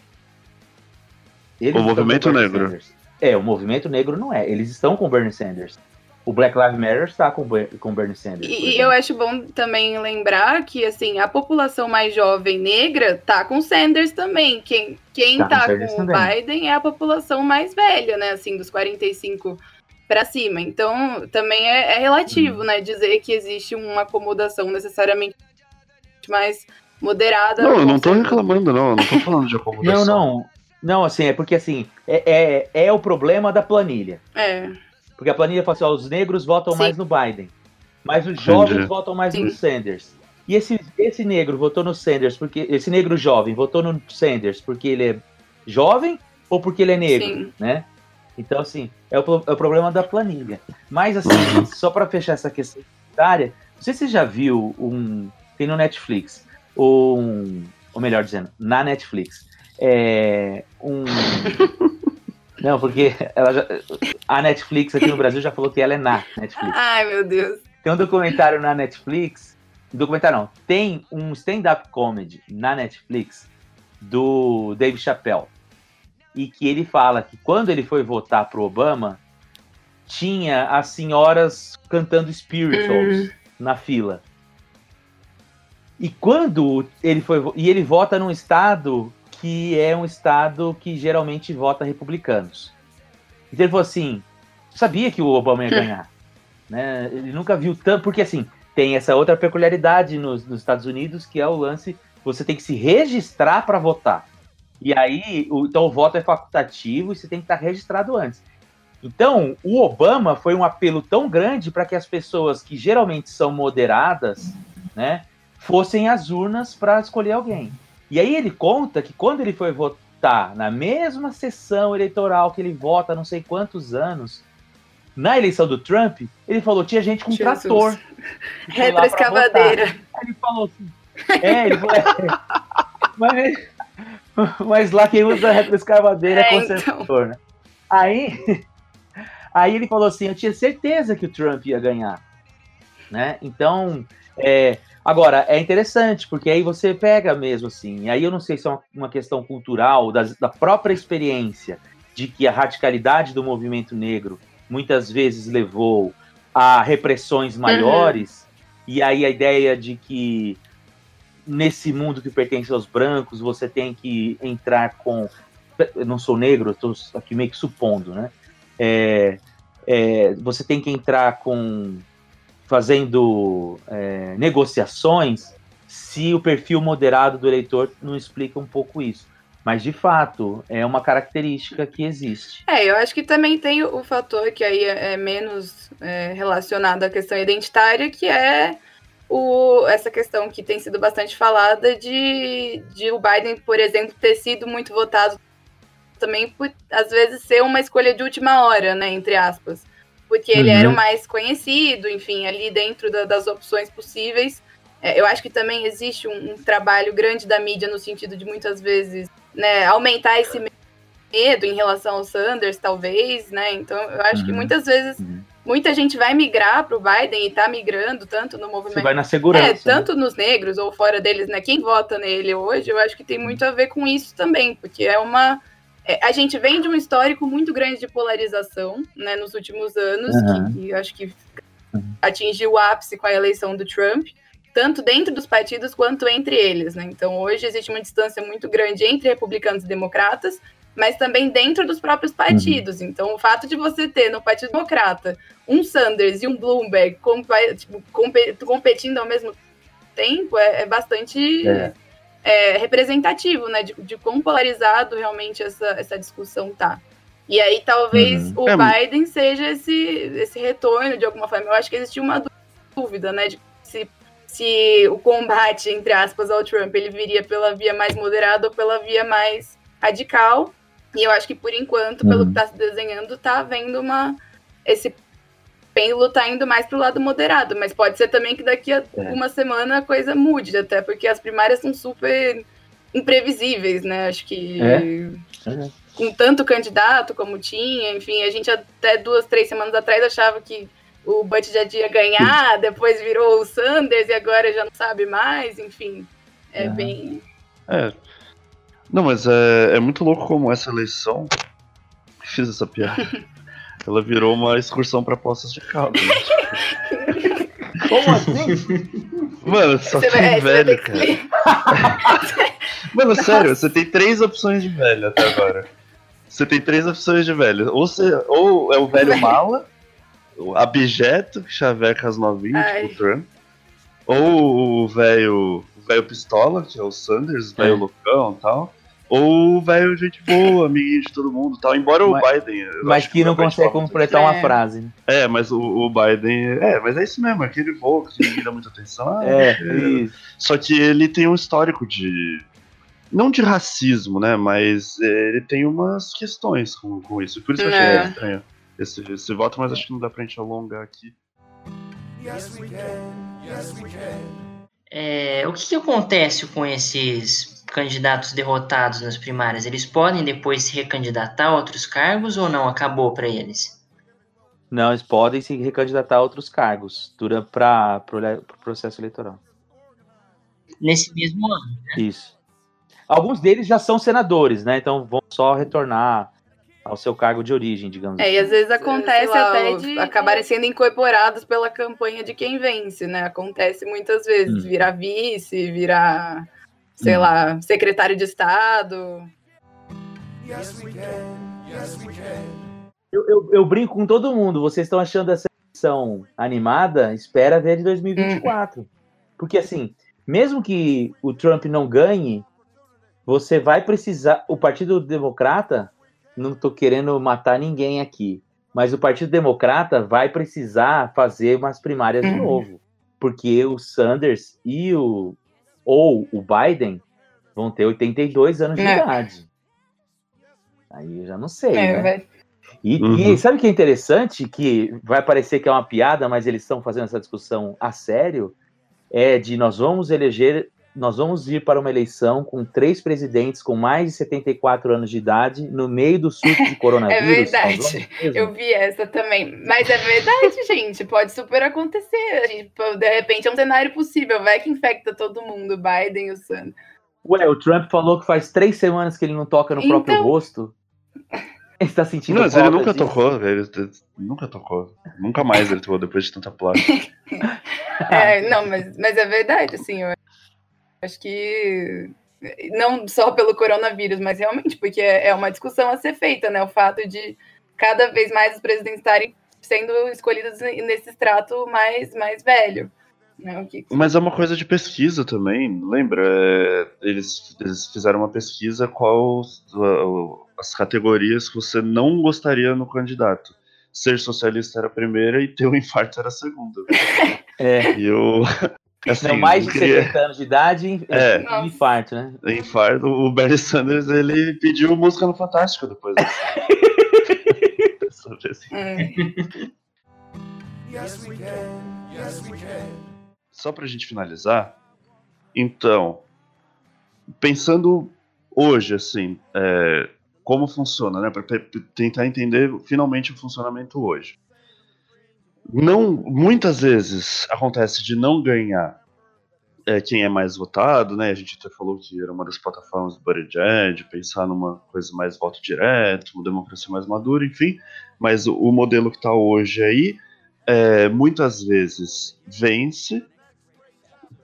Eles O movimento com negro. Sanders. É, o movimento negro não é. Eles estão com Bernie Sanders. O Black Lives Matter está com, com Bernie Sanders. E, eu acho bom também lembrar que, assim, a população mais jovem negra tá com Sanders também. Quem, quem Tá com tá, Sanders com o. Biden é a população mais velha, né? Assim, dos 45 para cima. Então, também é, é relativo, Uhum. né? Dizer que existe uma acomodação necessariamente mais moderada. Não, eu com não tô reclamando, não. Eu não tô falando de acomodação. não. Não, assim, é porque assim, é, é, é o problema da planilha. É, Porque a planilha fala assim, ó, os negros votam Sim. mais no Biden. Mas os jovens Entendi. votam mais no Sim. Sanders. E esse, esse negro votou no Sanders porque. Esse negro jovem votou no Sanders porque ele é jovem ou porque ele é negro? Sim. né? Então, assim, é o, é o problema da planilha. Mas, assim, só para fechar essa questão identitária, não sei se você já viu um. Tem no Netflix, um. Ou melhor dizendo, na Netflix. É. Um. Não, porque ela já- a Netflix aqui no Brasil já falou que ela é na Netflix. Ai, meu Deus. Tem um documentário na Netflix. Documentário não. Tem um stand-up comedy na Netflix do Dave Chappelle. E que ele fala que quando ele foi votar pro Obama, tinha as senhoras cantando spirituals na fila. E quando ele foi. E ele vota num estado que é um estado que geralmente vota republicanos. Então ele falou assim: sabia que o Obama ia ganhar. né? Ele nunca viu tanto. Porque assim, tem essa outra peculiaridade nos, nos Estados Unidos, que é o lance: você tem que se registrar para votar. E aí, o, então o voto é facultativo e você tem que estar registrado antes. Então, o Obama foi um apelo tão grande para que as pessoas que geralmente são moderadas, né, fossem às urnas para escolher alguém. E aí ele conta que quando ele foi votar na mesma sessão eleitoral que ele vota há não sei quantos anos, na eleição do Trump, ele falou tinha gente com Jesus. trator. Retroescavadeira. ele falou assim, é, ele falou, é, mas, mas lá quem usa retroescavadeira é, É, conservador, né? Aí, aí ele falou assim, eu tinha certeza que o Trump ia ganhar, né? Então, é, agora, é interessante, porque aí você pega mesmo assim, e aí eu não sei se é uma, questão cultural, das- da própria experiência, de que a radicalidade do movimento negro muitas vezes levou a repressões maiores, e aí a ideia de que nesse mundo que pertence aos brancos, você tem que entrar com. Eu não sou negro, estou aqui meio que supondo, né? É, é, você tem que entrar com. Fazendo é, negociações se o perfil moderado do eleitor não explica um pouco isso. Mas, de fato, é uma característica que existe. É, eu acho que também tem o, fator que aí é, é menos é, relacionado à questão identitária, que é o, essa questão que tem sido bastante falada de, de o Biden, por exemplo, ter sido muito votado também por, às vezes, ser uma escolha de última hora, né, entre aspas. Porque ele Uhum. era o mais conhecido, enfim, ali dentro da- das opções possíveis. É, eu acho que também existe um, um trabalho grande da mídia no sentido de muitas vezes né, aumentar esse medo em relação ao Sanders, talvez, né? Então, eu acho que Uhum. muitas vezes Uhum. muita gente vai migrar para o Biden e está migrando tanto no Você movimento vai na segurança. é, né? tanto nos negros ou fora deles, né? Quem vota nele hoje, eu acho que tem muito a ver com isso também, porque é uma. É, a gente vem de um histórico muito grande de polarização, né, nos últimos anos, Uhum. que, que eu acho que Uhum. atingiu o ápice com a eleição do Trump, tanto dentro dos partidos quanto entre eles, né? Então hoje existe uma distância muito grande entre republicanos e democratas, mas também dentro dos próprios partidos. Então o fato de você ter no Partido Democrata um Sanders e um Bloomberg tipo, compe- competindo ao mesmo tempo é, é bastante É. é, representativo, né? De, de quão polarizado realmente essa, essa discussão tá. E aí talvez Uhum. o É, Biden seja esse, esse retorno de alguma forma. Eu acho que existe uma dúvida, né? De se, se o combate, entre aspas, ao Trump, ele viria pela via mais moderada ou pela via mais radical. E eu acho que por enquanto, pelo Uhum. que está se desenhando, tá havendo uma. Esse pêndulo tá indo mais pro lado moderado, mas pode ser também que daqui a É. uma semana a coisa mude, até porque as primárias são super imprevisíveis, né? Acho que É. É. com tanto candidato como tinha, enfim, a gente até duas, três semanas atrás achava que o Butt já ia ganhar, depois virou o Sanders e agora já não sabe mais, enfim. É Aham. bem. É. Não, mas é, é muito louco como essa eleição. Fiz essa piada. Ela virou uma excursão pra Poços de Caldas. Como assim? Mano, só Você tem vai- velho, cara. Mano, sério, você tem três opções de velho até agora. Você tem três opções de velho. Ou, você, ou é o velho mala, o abjeto, que chaveca as novinhas, Ai. tipo o Trump. Ou o velho o velho pistola, que é o Sanders, o velho É. loucão e tal. Ou o velho gente boa, amiguinho de todo mundo e tal. Embora Mas- o Biden. Mas acho que não consegue completar uma É. frase. né? é, mas o, o Biden. É, mas é isso mesmo, aquele voo que ninguém dá muita atenção. Ah, É, é. isso. Só que ele tem um histórico de. Não de racismo, né? Mas é, ele tem umas questões com, com isso. Por isso eu achei É. estranho esse, esse voto, mas acho que não dá pra gente alongar aqui. Yes, we can. Yes, we can. É, o que, que acontece com esses candidatos derrotados nas primárias? Eles podem depois se recandidatar a outros cargos ou não? Acabou para eles? Não, eles podem se recandidatar a outros cargos durante para o processo eleitoral. Nesse mesmo ano. Isso. Alguns deles já são senadores, né? Então vão só retornar ao seu cargo de origem, digamos É, e assim. às vezes acontece lá, até de acabarem sendo incorporados pela campanha de quem vence, né? Acontece muitas vezes, Hum. virar vice, virar, sei Hum. lá, secretário de Estado. Yes, we can. Yes, we can. Eu, eu- eu brinco com todo mundo. Vocês estão achando essa eleição animada? Espera ver de 2024. Porque, assim, mesmo que o Trump não ganhe, você vai precisar. O Partido Democrata, não estou querendo matar ninguém aqui, mas o Partido Democrata vai precisar fazer umas primárias de Uhum. novo. Porque o Sanders e o. ou o Biden vão ter 82 anos de É. idade. Aí eu já não sei. É, né? vai- E, Uhum. e sabe o que é interessante? Que vai parecer que é uma piada, mas eles estão fazendo essa discussão a sério. É de nós vamos eleger, nós vamos ir para uma eleição com três presidentes com mais de 74 anos de idade no meio do surto de coronavírus. É verdade. Eu vi essa também. Mas é verdade, gente. Pode super acontecer. A gente, pô, de repente é um cenário possível. Vai que infecta todo mundo, Biden e o Sanders. Ué, o Trump falou que faz três semanas que ele não toca no próprio Então- rosto. Ele está sentindo Não, mas ele nunca disso? tocou, velho. Nunca tocou. Nunca mais ele tocou depois de tanta plástica. É, não, mas, mas é verdade, assim, eu acho que não só pelo coronavírus, mas realmente, porque é é uma discussão a ser feita, né? O fato de cada vez mais os presidentes estarem sendo escolhidos nesse extrato mais, mais velho. Né? Que, Mas é uma coisa de pesquisa também, lembra? É, eles, eles fizeram uma pesquisa qual as categorias que você não gostaria no candidato. Ser socialista era a primeira e ter um infarto era a segunda. É, E o, Assim, Não, mais de queria- 70 aanos de idade, É. infarto, né? Infarto, o Bernie Sanders ele pediu música no Fantástico depois. Sobre esse- É. Yes, we can. Yes, we can. Só pra gente finalizar, então, pensando hoje, assim, é, como funciona, né? Pra tentar entender finalmente o funcionamento hoje. Não, muitas vezes acontece de não ganhar é, quem é mais votado, né? A gente até falou que era uma das plataformas do Buttigieg, de pensar numa coisa mais voto direto, uma democracia mais madura, enfim. Mas o, o modelo que está hoje aí, é, muitas vezes vence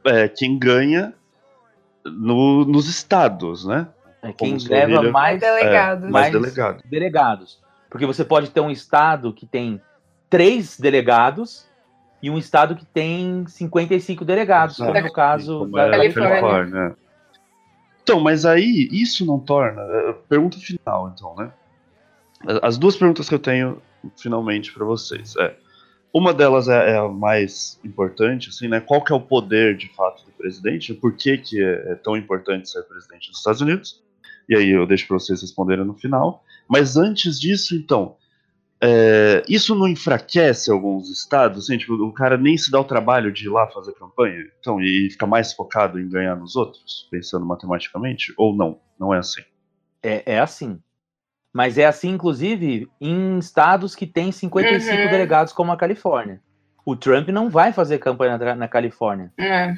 é, quem ganha no- nos estados, né? É quem leva mais, Delegado. Mais mais delegado. delegados. Porque você pode ter um estado que tem três delegados e um estado que tem 55 delegados, como Exato. no caso Como da é Califórnia. Califórnia. Então, mas aí isso não torna. é, Pergunta final, então, né? As duas perguntas que eu tenho finalmente para vocês é uma delas é, é a mais importante, assim, né? Qual que é o poder de fato do presidente? Por que, que é, é tão importante ser presidente dos Estados Unidos? E aí eu deixo para vocês responderem no final. Mas antes disso, então, é, isso não enfraquece alguns estados? Assim, tipo, o cara nem se dá o trabalho de ir lá fazer campanha, então, e fica mais focado em ganhar nos outros, pensando matematicamente? Ou não? Não é assim? É, é assim. Mas é assim, inclusive, em estados que têm 55 Uhum. delegados, como a Califórnia. O Trump não vai fazer campanha na, na Califórnia, É.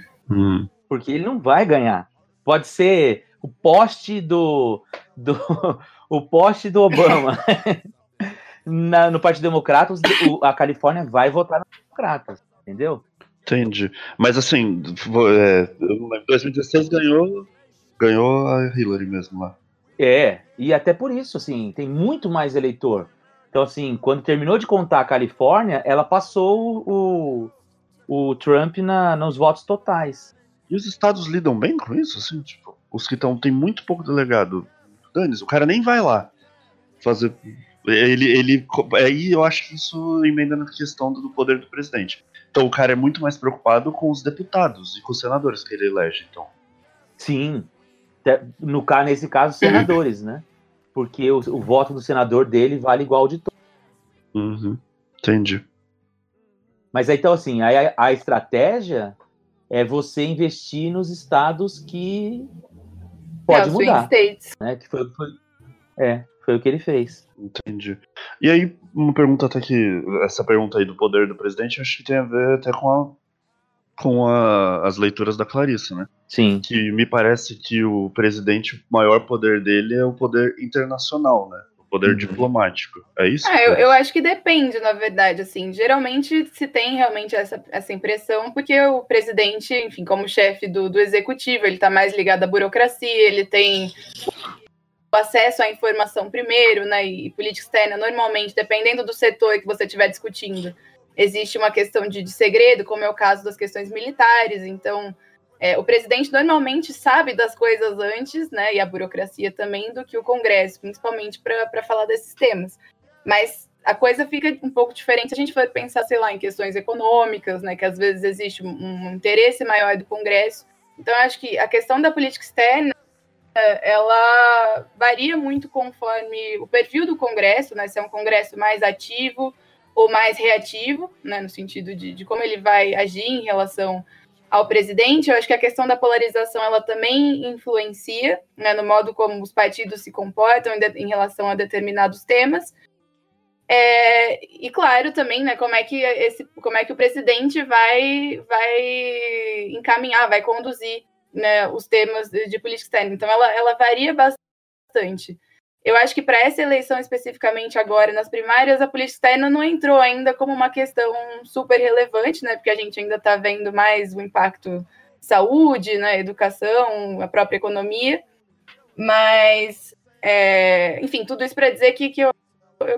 porque ele não vai ganhar. Pode ser o poste do, do o poste do Obama. Na- no Partido Democrata, o- a Califórnia vai votar nos democratas, entendeu? Entendi. Mas assim, é, eu não lembro, 2016 ganhou, ganhou a Hillary mesmo lá. É, e até por isso, assim, tem muito mais eleitor. Então, assim, quando terminou de contar a Califórnia, ela passou o, o Trump na, nos votos totais. E os estados lidam bem com isso, assim, tipo, os que estão tem muito pouco delegado. Dane o cara nem vai lá fazer. Ele, ele, aí eu acho que isso emenda na questão do poder do presidente. Então o cara é muito mais preocupado com os deputados e com os senadores que ele elege, então. Sim, no caso, nesse caso, senadores, né? Porque o, o voto do senador dele vale igual de todos. Uhum. Entendi. Mas aí, então, assim, a, a estratégia é você investir nos estados que pode é, os swing mudar, states. né? Que foi, foi- é, foi o que ele fez. Entendi. E aí, uma pergunta até que. Essa pergunta aí do poder do presidente, acho que tem a ver até com a. Com a- as leituras da Clarissa, né? Sim. Que me parece que o presidente, o maior poder dele é o poder internacional, né? O poder Uhum. diplomático. É isso? Ah, eu, eu acho que depende, na verdade, assim, geralmente se tem realmente essa, essa impressão, porque o presidente, enfim, como chefe do, do executivo, ele está mais ligado à burocracia, ele tem o acesso à informação primeiro, né, e política externa, normalmente, dependendo do setor que você estiver discutindo, existe uma questão de, de segredo, como é o caso das questões militares, então... é, o presidente normalmente sabe das coisas antes, né, e a burocracia também, do que o Congresso, principalmente para falar desses temas. Mas a coisa fica um pouco diferente se a gente for pensar, sei lá, em questões econômicas, né, que às vezes existe um, um interesse maior do Congresso. Então, eu acho que a questão da política externa, ela varia muito conforme o perfil do Congresso, né, se é um Congresso mais ativo ou mais reativo, né, no sentido de, de como ele vai agir em relação ao presidente. Eu acho que a questão da polarização ela também influencia né, no modo como os partidos se comportam em, de- em relação a determinados temas. É, e claro também, né, como é que esse, como é que o presidente vai, vai encaminhar, vai conduzir né, os temas de, política externa. Então ela, ela varia bastante. Eu acho que para essa eleição especificamente agora, nas primárias, a política externa não entrou ainda como uma questão super relevante, né? Porque a gente ainda está vendo mais o impacto saúde, né, educação, a própria economia. Mas, é, enfim, tudo isso para dizer que, que, eu,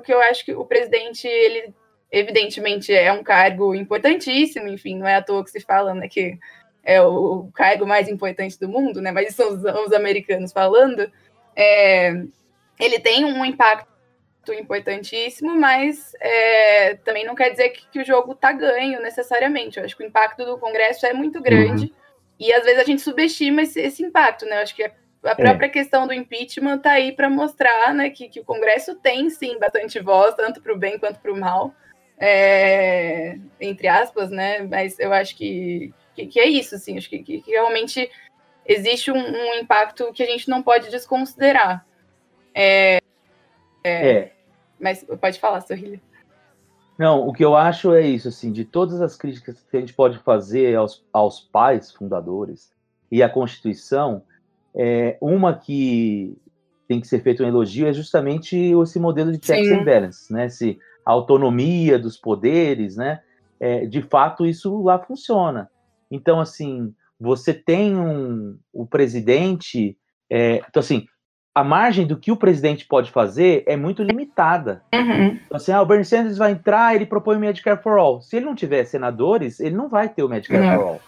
que eu acho que o presidente, ele evidentemente é um cargo importantíssimo, enfim, não é à toa que se fala né, que é o, o cargo mais importante do mundo, né? Mas são os, os americanos falando. É, ele tem um impacto importantíssimo, mas é, também não quer dizer que, que o jogo está ganho necessariamente. Eu acho que o impacto do Congresso é muito grande uhum. e às vezes a gente subestima esse, esse impacto, né? Eu acho que a, a é. própria é. questão do impeachment está aí para mostrar né, que, que o Congresso tem sim bastante voz, tanto para o bem quanto para o mal, é, entre aspas, né? Mas eu acho que, que, que é isso, assim, acho que, que realmente existe um, um, impacto que a gente não pode desconsiderar. É, é, é. Mas pode falar, Sorrilha. Não, o que eu acho é isso, assim, de todas as críticas que a gente pode fazer aos, aos pais fundadores e à Constituição, é, uma que tem que ser feito um elogio é justamente esse modelo de checks Sim. and balances, né? A autonomia dos poderes, né? É, de fato, isso lá funciona. Então, assim, você tem um, o presidente. É, então, assim, a margem do que o presidente pode fazer é muito limitada. Uhum. Então, assim, ah, o Bernie Sanders vai entrar, ele propõe o Medicare for All. Se ele não tiver senadores, ele não vai ter o Medicare uhum. for All.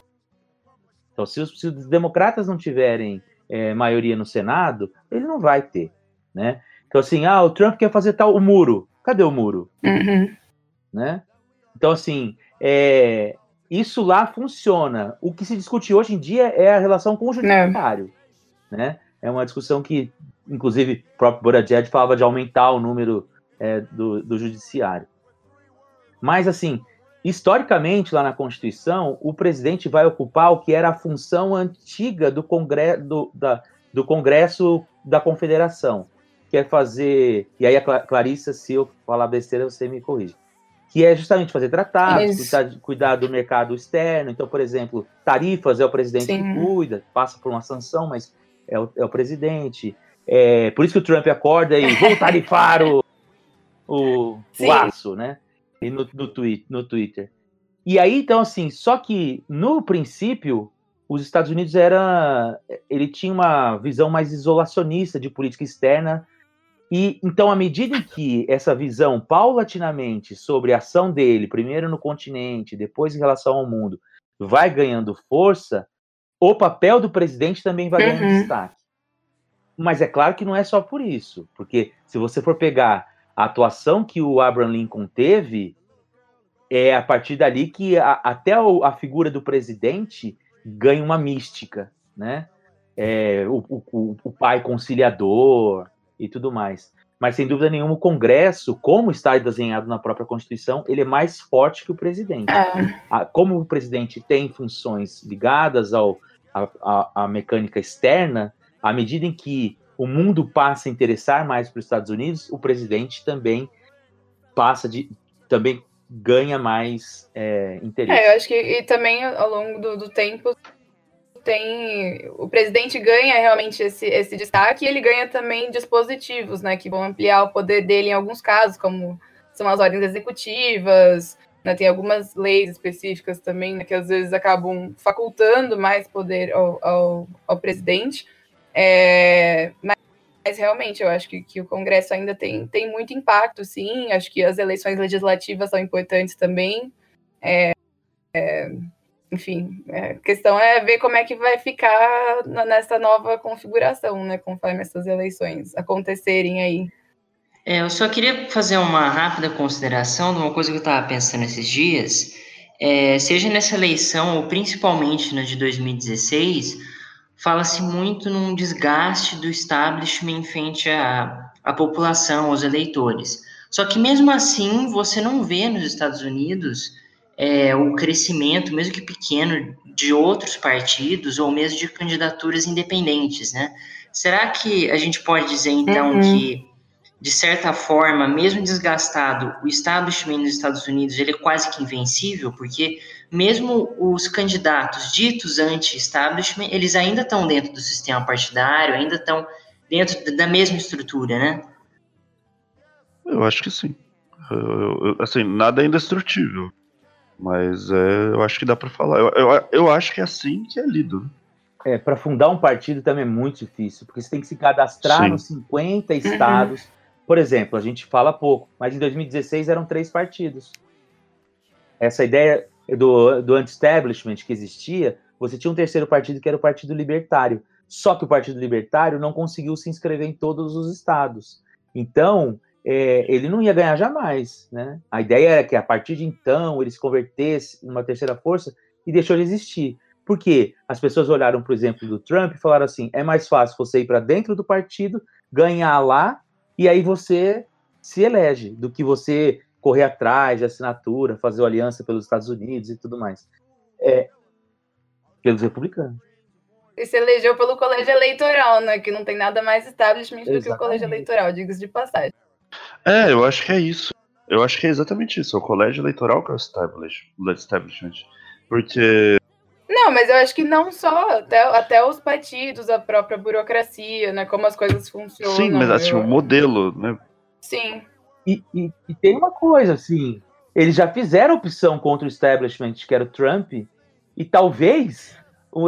Então, se os, se os democratas não tiverem é, maioria no Senado, ele não vai ter, né? Então, assim, ah, o Trump quer fazer tal o muro. Cadê o muro? Uhum. Né? Então, assim, é, isso lá funciona. O que se discute hoje em dia é a relação com o judiciário, né? É uma discussão que inclusive o próprio Boradier falava de aumentar o número é, do, do judiciário. Mas, assim, historicamente, lá na Constituição, o presidente vai ocupar o que era a função antiga do, congre do, da, do Congresso da Confederação, que é fazer. E aí, a Clarissa, se eu falar besteira, você me corrige. Que é justamente fazer tratados, cuidar, cuidar, do mercado externo. Então, por exemplo, tarifas é o presidente Sim. que cuida, passa por uma sanção, mas é o, é o presidente. É, por isso que o Trump acorda e vou tarifar o, o, o aço, né? E no, no, tweet, no Twitter. E aí, então, assim, só que no princípio, os Estados Unidos era. Ele tinha uma visão mais isolacionista de política externa. E então, à medida em que essa visão paulatinamente sobre a ação dele, primeiro no continente, depois em relação ao mundo, vai ganhando força, o papel do presidente também vai ganhando uhum. destaque. Mas é claro que não é só por isso, porque se você for pegar a atuação que o Abraham Lincoln teve, é a partir dali que a, até a, a, figura do presidente ganha uma mística, né? É, o, o, o, pai conciliador e tudo mais. Mas sem dúvida nenhuma, o Congresso, como está desenhado na própria Constituição, ele é mais forte que o presidente. É. Como o presidente tem funções ligadas ao, à mecânica externa, à medida em que o mundo passa a interessar mais para os Estados Unidos, o presidente também passa de também ganha mais é, interesse. É, eu acho que e também ao longo do, do, tempo tem o presidente ganha realmente esse, esse destaque e ele ganha também dispositivos, né, que vão ampliar o poder dele em alguns casos, como são as ordens executivas, né, tem algumas leis específicas também né, que às vezes acabam facultando mais poder ao, ao, ao presidente. É, mas, mas, realmente eu acho que, que, o Congresso ainda tem, tem muito impacto, sim. Acho que as eleições legislativas são importantes também. É, é, enfim, é, a questão é ver como é que vai ficar nessa nova configuração, né? Conforme essas eleições acontecerem aí. É, eu só queria fazer uma rápida consideração de uma coisa que eu estava pensando esses dias. É, seja nessa eleição, ou principalmente na de 2016, fala-se muito num desgaste do establishment frente à, à população, aos eleitores. Só que mesmo assim, você não vê nos Estados Unidos é, o crescimento, mesmo que pequeno, de outros partidos ou mesmo de candidaturas independentes, né? Será que a gente pode dizer então uhum. que de certa forma, mesmo desgastado, o establishment nos Estados Unidos ele é quase que invencível, porque mesmo os candidatos ditos anti-establishment, eles ainda estão dentro do sistema partidário, ainda estão dentro da mesma estrutura, né? Eu acho que sim. Eu, eu, assim, nada é indestrutível, mas é, eu acho que dá para falar. Eu, eu, eu, acho que é assim que é lido. É, para fundar um partido também é muito difícil, porque você tem que se cadastrar sim. nos 50 estados. Por exemplo, a gente fala pouco, mas em 2016 eram três partidos. Essa ideia do, do anti-establishment que existia, você tinha um terceiro partido que era o Partido Libertário. Só que o Partido Libertário não conseguiu se inscrever em todos os estados. Então, é, ele não ia ganhar jamais, né? A ideia era que a partir de então ele se convertesse numa terceira força e deixou de existir. Por quê? As pessoas olharam, por exemplo, do Trump e falaram assim: é mais fácil você ir para dentro do partido, ganhar lá e aí você se elege, do que você correr atrás de assinatura, fazer aliança pelos Estados Unidos e tudo mais. É, pelos republicanos. E se elegeu pelo colégio eleitoral, né? Que não tem nada mais establishment do que o colégio eleitoral, diga-se de passagem. É, eu acho que é isso. Eu acho que é exatamente isso. É o colégio eleitoral que é o establish, o establishment. Porque. Não, mas eu acho que não só, até, até os partidos, a própria burocracia, né? Como as coisas funcionam. Sim, mas assim, eu... o modelo, né? Sim. E, e, e, tem uma coisa, assim, eles já fizeram opção contra o establishment, que era o Trump, e talvez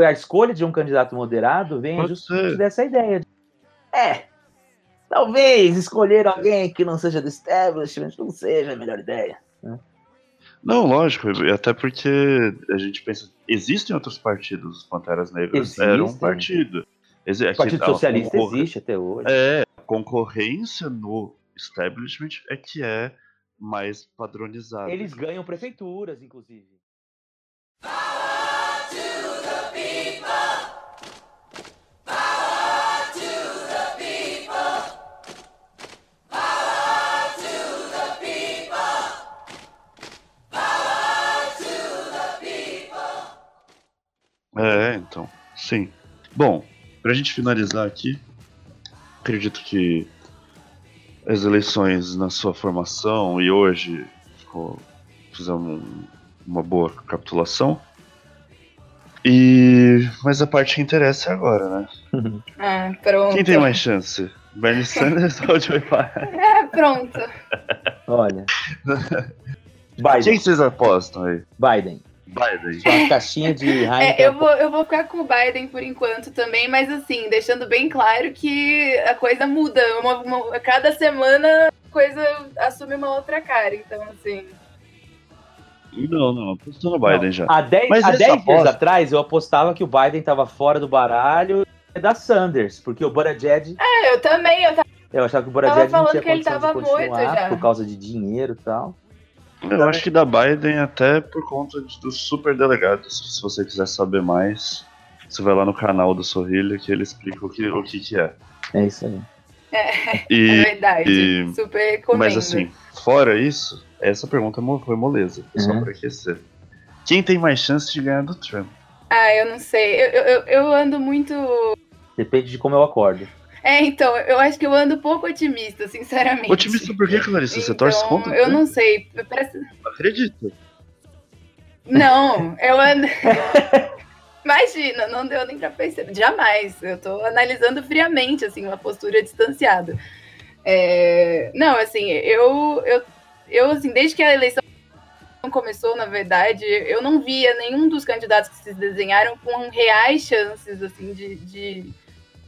a escolha de um candidato moderado venha Pode justamente ser. dessa ideia. De, é, talvez escolher alguém que não seja do establishment não seja a melhor ideia. né? Não, lógico, até porque a gente pensa, existem outros partidos, os Panteras Negras era um Existem. partido. Exi- O aqui, Partido a Socialista concorre- existe até hoje. É, a concorrência no establishment é que é mais padronizada. Eles ganham prefeituras, inclusive. É, então, sim. Bom, pra gente finalizar aqui, acredito que as eleições na sua formação e hoje ficou, fizemos um- uma boa capitulação. E mas a parte que interessa é agora, né? Ah, pronto. Quem tem mais chance? Bernie Sanders ou Joe Biden? É, pronto. Olha. Quem Biden. vocês apostam aí? Biden. Biden. Com a caixinha de Heineken. É, eu, vou, eu vou ficar com o Biden por enquanto também, mas assim, deixando bem claro que a coisa muda. Uma, uma- cada semana a coisa assume uma outra cara. Então, assim. Não, não, apostou no Biden já. Há 10, Mas há essa 10 dias aposta- atrás, eu apostava que o Biden estava fora do baralho da Sanders, porque o Buttigieg, É, eu também, eu tava. eu achava que o Tava Buttigieg não falando tinha que ele tava morto já. por causa de dinheiro e tal. Eu acho que da Biden até por conta dos super delegados. Se você quiser saber mais, você vai lá no canal do Sorrilha que ele explica o que, o que, que é. É isso aí. É E, verdade. e- Super recomendo. mas assim, fora isso, essa pergunta foi moleza. Foi só Uhum. pra aquecer. Quem tem mais chance de ganhar do Trump? Ah, eu não sei. Eu, eu, eu- eu ando muito. Depende de como eu acordo. É, então, eu acho que eu ando pouco otimista, sinceramente. Otimista por quê, Clarice? Você torce Então, contra? Eu não sei. Parece... acredito. Não, eu ando. Imagina, não deu nem pra perceber. Jamais. Eu tô analisando friamente, assim, uma postura distanciada. É, Não, assim, eu, eu, eu, assim, desde que a eleição começou, na verdade, eu não via nenhum dos candidatos que se desenharam com reais chances, assim, de, de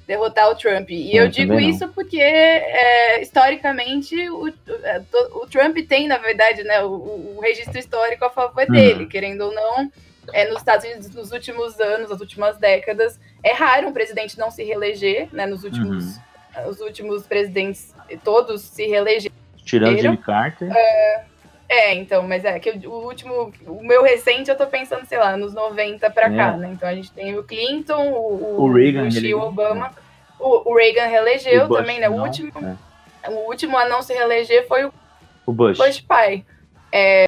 derrotar o Trump. E Eu eu digo isso porque, é, historicamente, o, é, to- o Trump tem, na verdade, né, o, o registro histórico a favor Uhum. dele, querendo ou não. É, nos Estados Unidos, nos últimos anos, nas últimas décadas, é raro um presidente não se reeleger, né? Nos últimos, Uhum. os últimos presidentes, todos se reelegeram. Tirando? Jimmy Carter. É, então, mas é que o último, o meu recente, eu tô pensando, sei lá, nos 90 pra cá, É. né? Então a gente tem o Clinton, o, O Reagan, e ele- o Obama. O, o Reagan reelegeu O Bush também, né? O não, último, é. o último a não se reeleger foi o O Bush. Bush pai. É,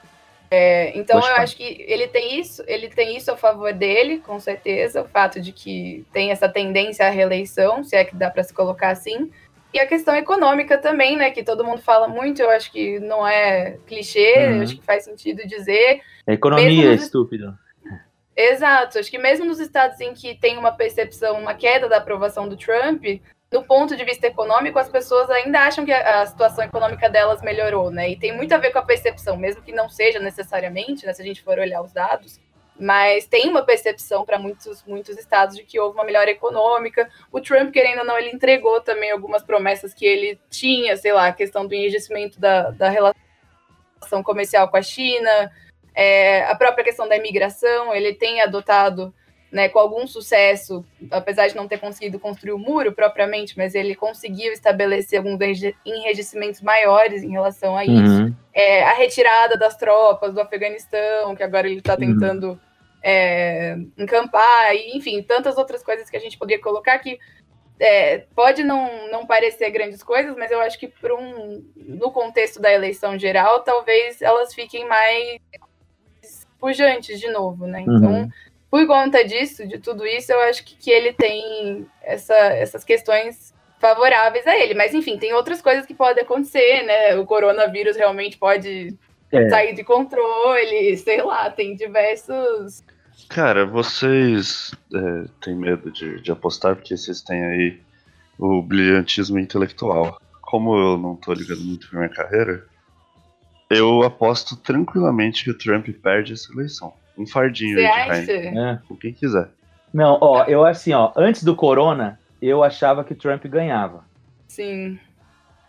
é, então Bush eu pai. acho que ele tem isso, ele tem isso a favor dele, com certeza, o fato de que tem essa tendência à reeleição, se é que dá para se colocar assim. E a questão econômica também, né, que todo mundo fala muito, eu acho que não é clichê, Uhum. eu acho que faz sentido dizer. A economia, Mesmo nos- estúpido. Exato, acho que mesmo nos estados em que tem uma percepção, uma queda da aprovação do Trump, do ponto de vista econômico, as pessoas ainda acham que a, a situação econômica delas melhorou, né? E tem muito a ver com a percepção, mesmo que não seja necessariamente, né, se a gente for olhar os dados, mas tem uma percepção para muitos, muitos estados de que houve uma melhora econômica. O Trump, querendo ou não, ele entregou também algumas promessas que ele tinha, sei lá, a questão do enrijecimento da, da relação comercial com a China, é, a própria questão da imigração, ele tem adotado né, com algum sucesso, apesar de não ter conseguido construir o muro propriamente, mas ele conseguiu estabelecer alguns enriquecimentos maiores em relação a isso. Uhum. É, a retirada das tropas do Afeganistão, que agora ele está Uhum. É, encampar, e, enfim, tantas outras coisas que a gente poderia colocar que é, pode não, não parecer grandes coisas, mas eu acho que por um, no contexto da eleição geral, talvez elas fiquem mais pujantes de novo, né? Então, Uhum. por conta disso, de tudo isso, eu acho que, que ele tem essa, essas questões favoráveis a ele. Mas, enfim, tem outras coisas que podem acontecer, né? O coronavírus realmente pode É. sair de controle, sei lá, tem diversos. Cara, vocês é, têm medo de, de apostar porque vocês têm aí o brilhantismo intelectual. Como eu não tô ligando muito pra minha carreira, eu aposto tranquilamente que o Trump perde essa eleição. Um fardinho Você aí de É. com quem quiser. Não, ó, eu assim, ó, antes do corona, eu achava que Trump ganhava. Sim.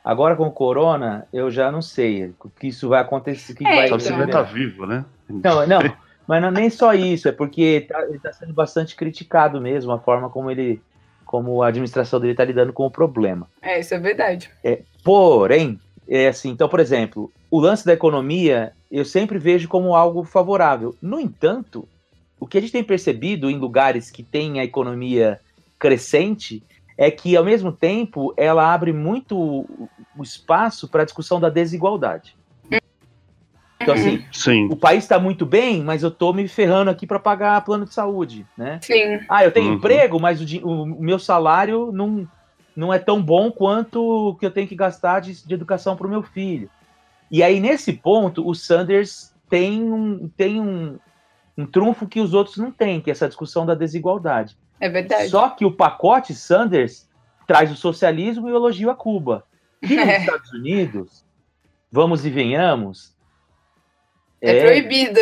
Agora com o corona, eu já não sei o que isso vai acontecer. O que É, vai Só se então, ele né? tá vivo, né? Não, não, mas não é nem só isso, é porque tá- ele está sendo bastante criticado mesmo, a forma como ele, como a administração dele está lidando com o problema. É, isso é verdade. Porém, é assim, então, por exemplo, o lance da economia eu sempre vejo como algo favorável. No entanto, o que a gente tem percebido em lugares que tem a economia crescente é que, ao mesmo tempo, ela abre muito o espaço para a discussão da desigualdade. Então, assim, Sim. o país está muito bem, mas eu estou me ferrando aqui para pagar plano de saúde, né? Sim. Ah, eu tenho Uhum. emprego, mas o- o meu salário não, não é tão bom quanto o que eu tenho que gastar de, de educação para o meu filho. E aí, nesse ponto, o Sanders tem um, tem um, um trunfo que os outros não têm, que é essa discussão da desigualdade. É verdade. Só que o pacote Sanders traz o socialismo e o elogio a Cuba. E nos É. Estados Unidos, vamos e venhamos. É, proibido.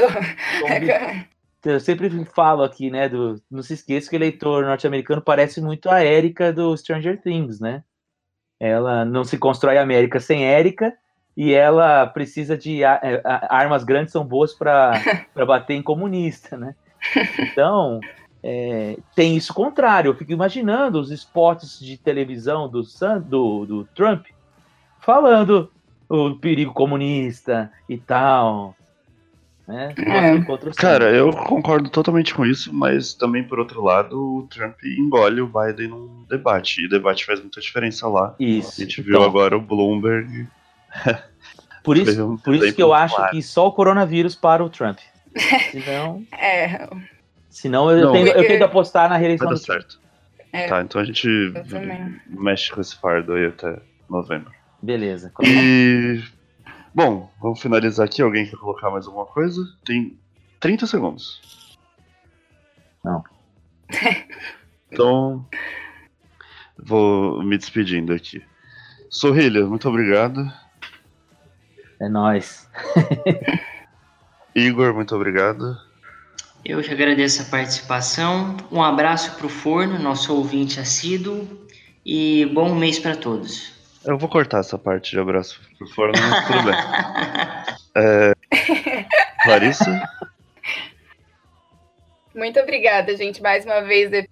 proibido. Eu sempre falo aqui, né? Do, não se esqueça que o eleitor norte-americano parece muito a Erika do Stranger Things, né? Ela não se constrói a América sem Erika e ela precisa de a- a- armas grandes são boas para bater em comunista, né? Então é, tem isso contrário. Eu fico imaginando os spots de televisão do, do, do Trump falando o perigo comunista e tal. Né? É. Cara, eu concordo totalmente com isso, mas também, por outro lado, o Trump engole o Biden num debate. E debate faz muita diferença lá. Isso. A gente viu Então, agora o Bloomberg. por isso, um por isso que eu acho claro. que só o coronavírus para o Trump. Senão, É, senão eu, Não. tenho, eu tenho que apostar na reeleição Vai dar certo. É. Tá, então a gente mexe com esse fardo aí até novembro. Beleza. E. Bom, vamos finalizar aqui. Alguém quer colocar mais alguma coisa? Tem 30 segundos. Não. Então. Vou me despedindo aqui. Sorrilha, muito obrigado. É nóis. Igor, muito obrigado. Eu que agradeço a participação. Um abraço para o Forno, nosso ouvinte assíduo. E bom mês para todos. Eu vou cortar essa parte de abraço pro fora, mas tudo bem. É... Larissa? Muito obrigada, gente, mais uma vez de-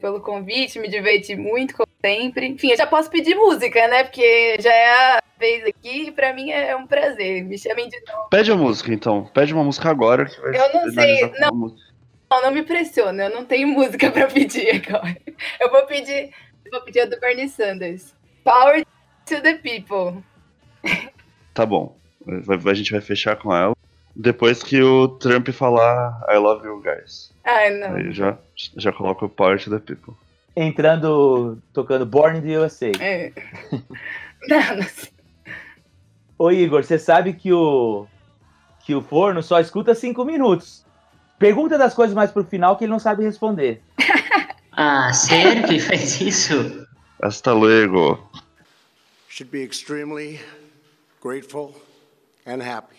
pelo convite. Me diverti muito, como sempre. Enfim, eu já posso pedir música, né? Porque já é a vez aqui e pra mim é um prazer. Me chamem de novo. Pede a música então. Pede uma música agora que vai Eu não sei, não. Não, não me pressiona, eu não tenho música pra pedir agora. Eu vou pedir, eu vou pedir a do Bernie Sanders. Power to the people. Tá bom. A gente vai fechar com ela. Depois que o Trump falar I love you guys. Ai, não. Aí já, já coloca o Power to the People. Entrando, tocando Born in the USA. É. Não, não sei. Ô Igor, você sabe que o que o forno só escuta cinco minutos. Pergunta das coisas mais pro final que ele não sabe responder. Ah, sério que faz isso? Hasta luego. should be extremely grateful and happy.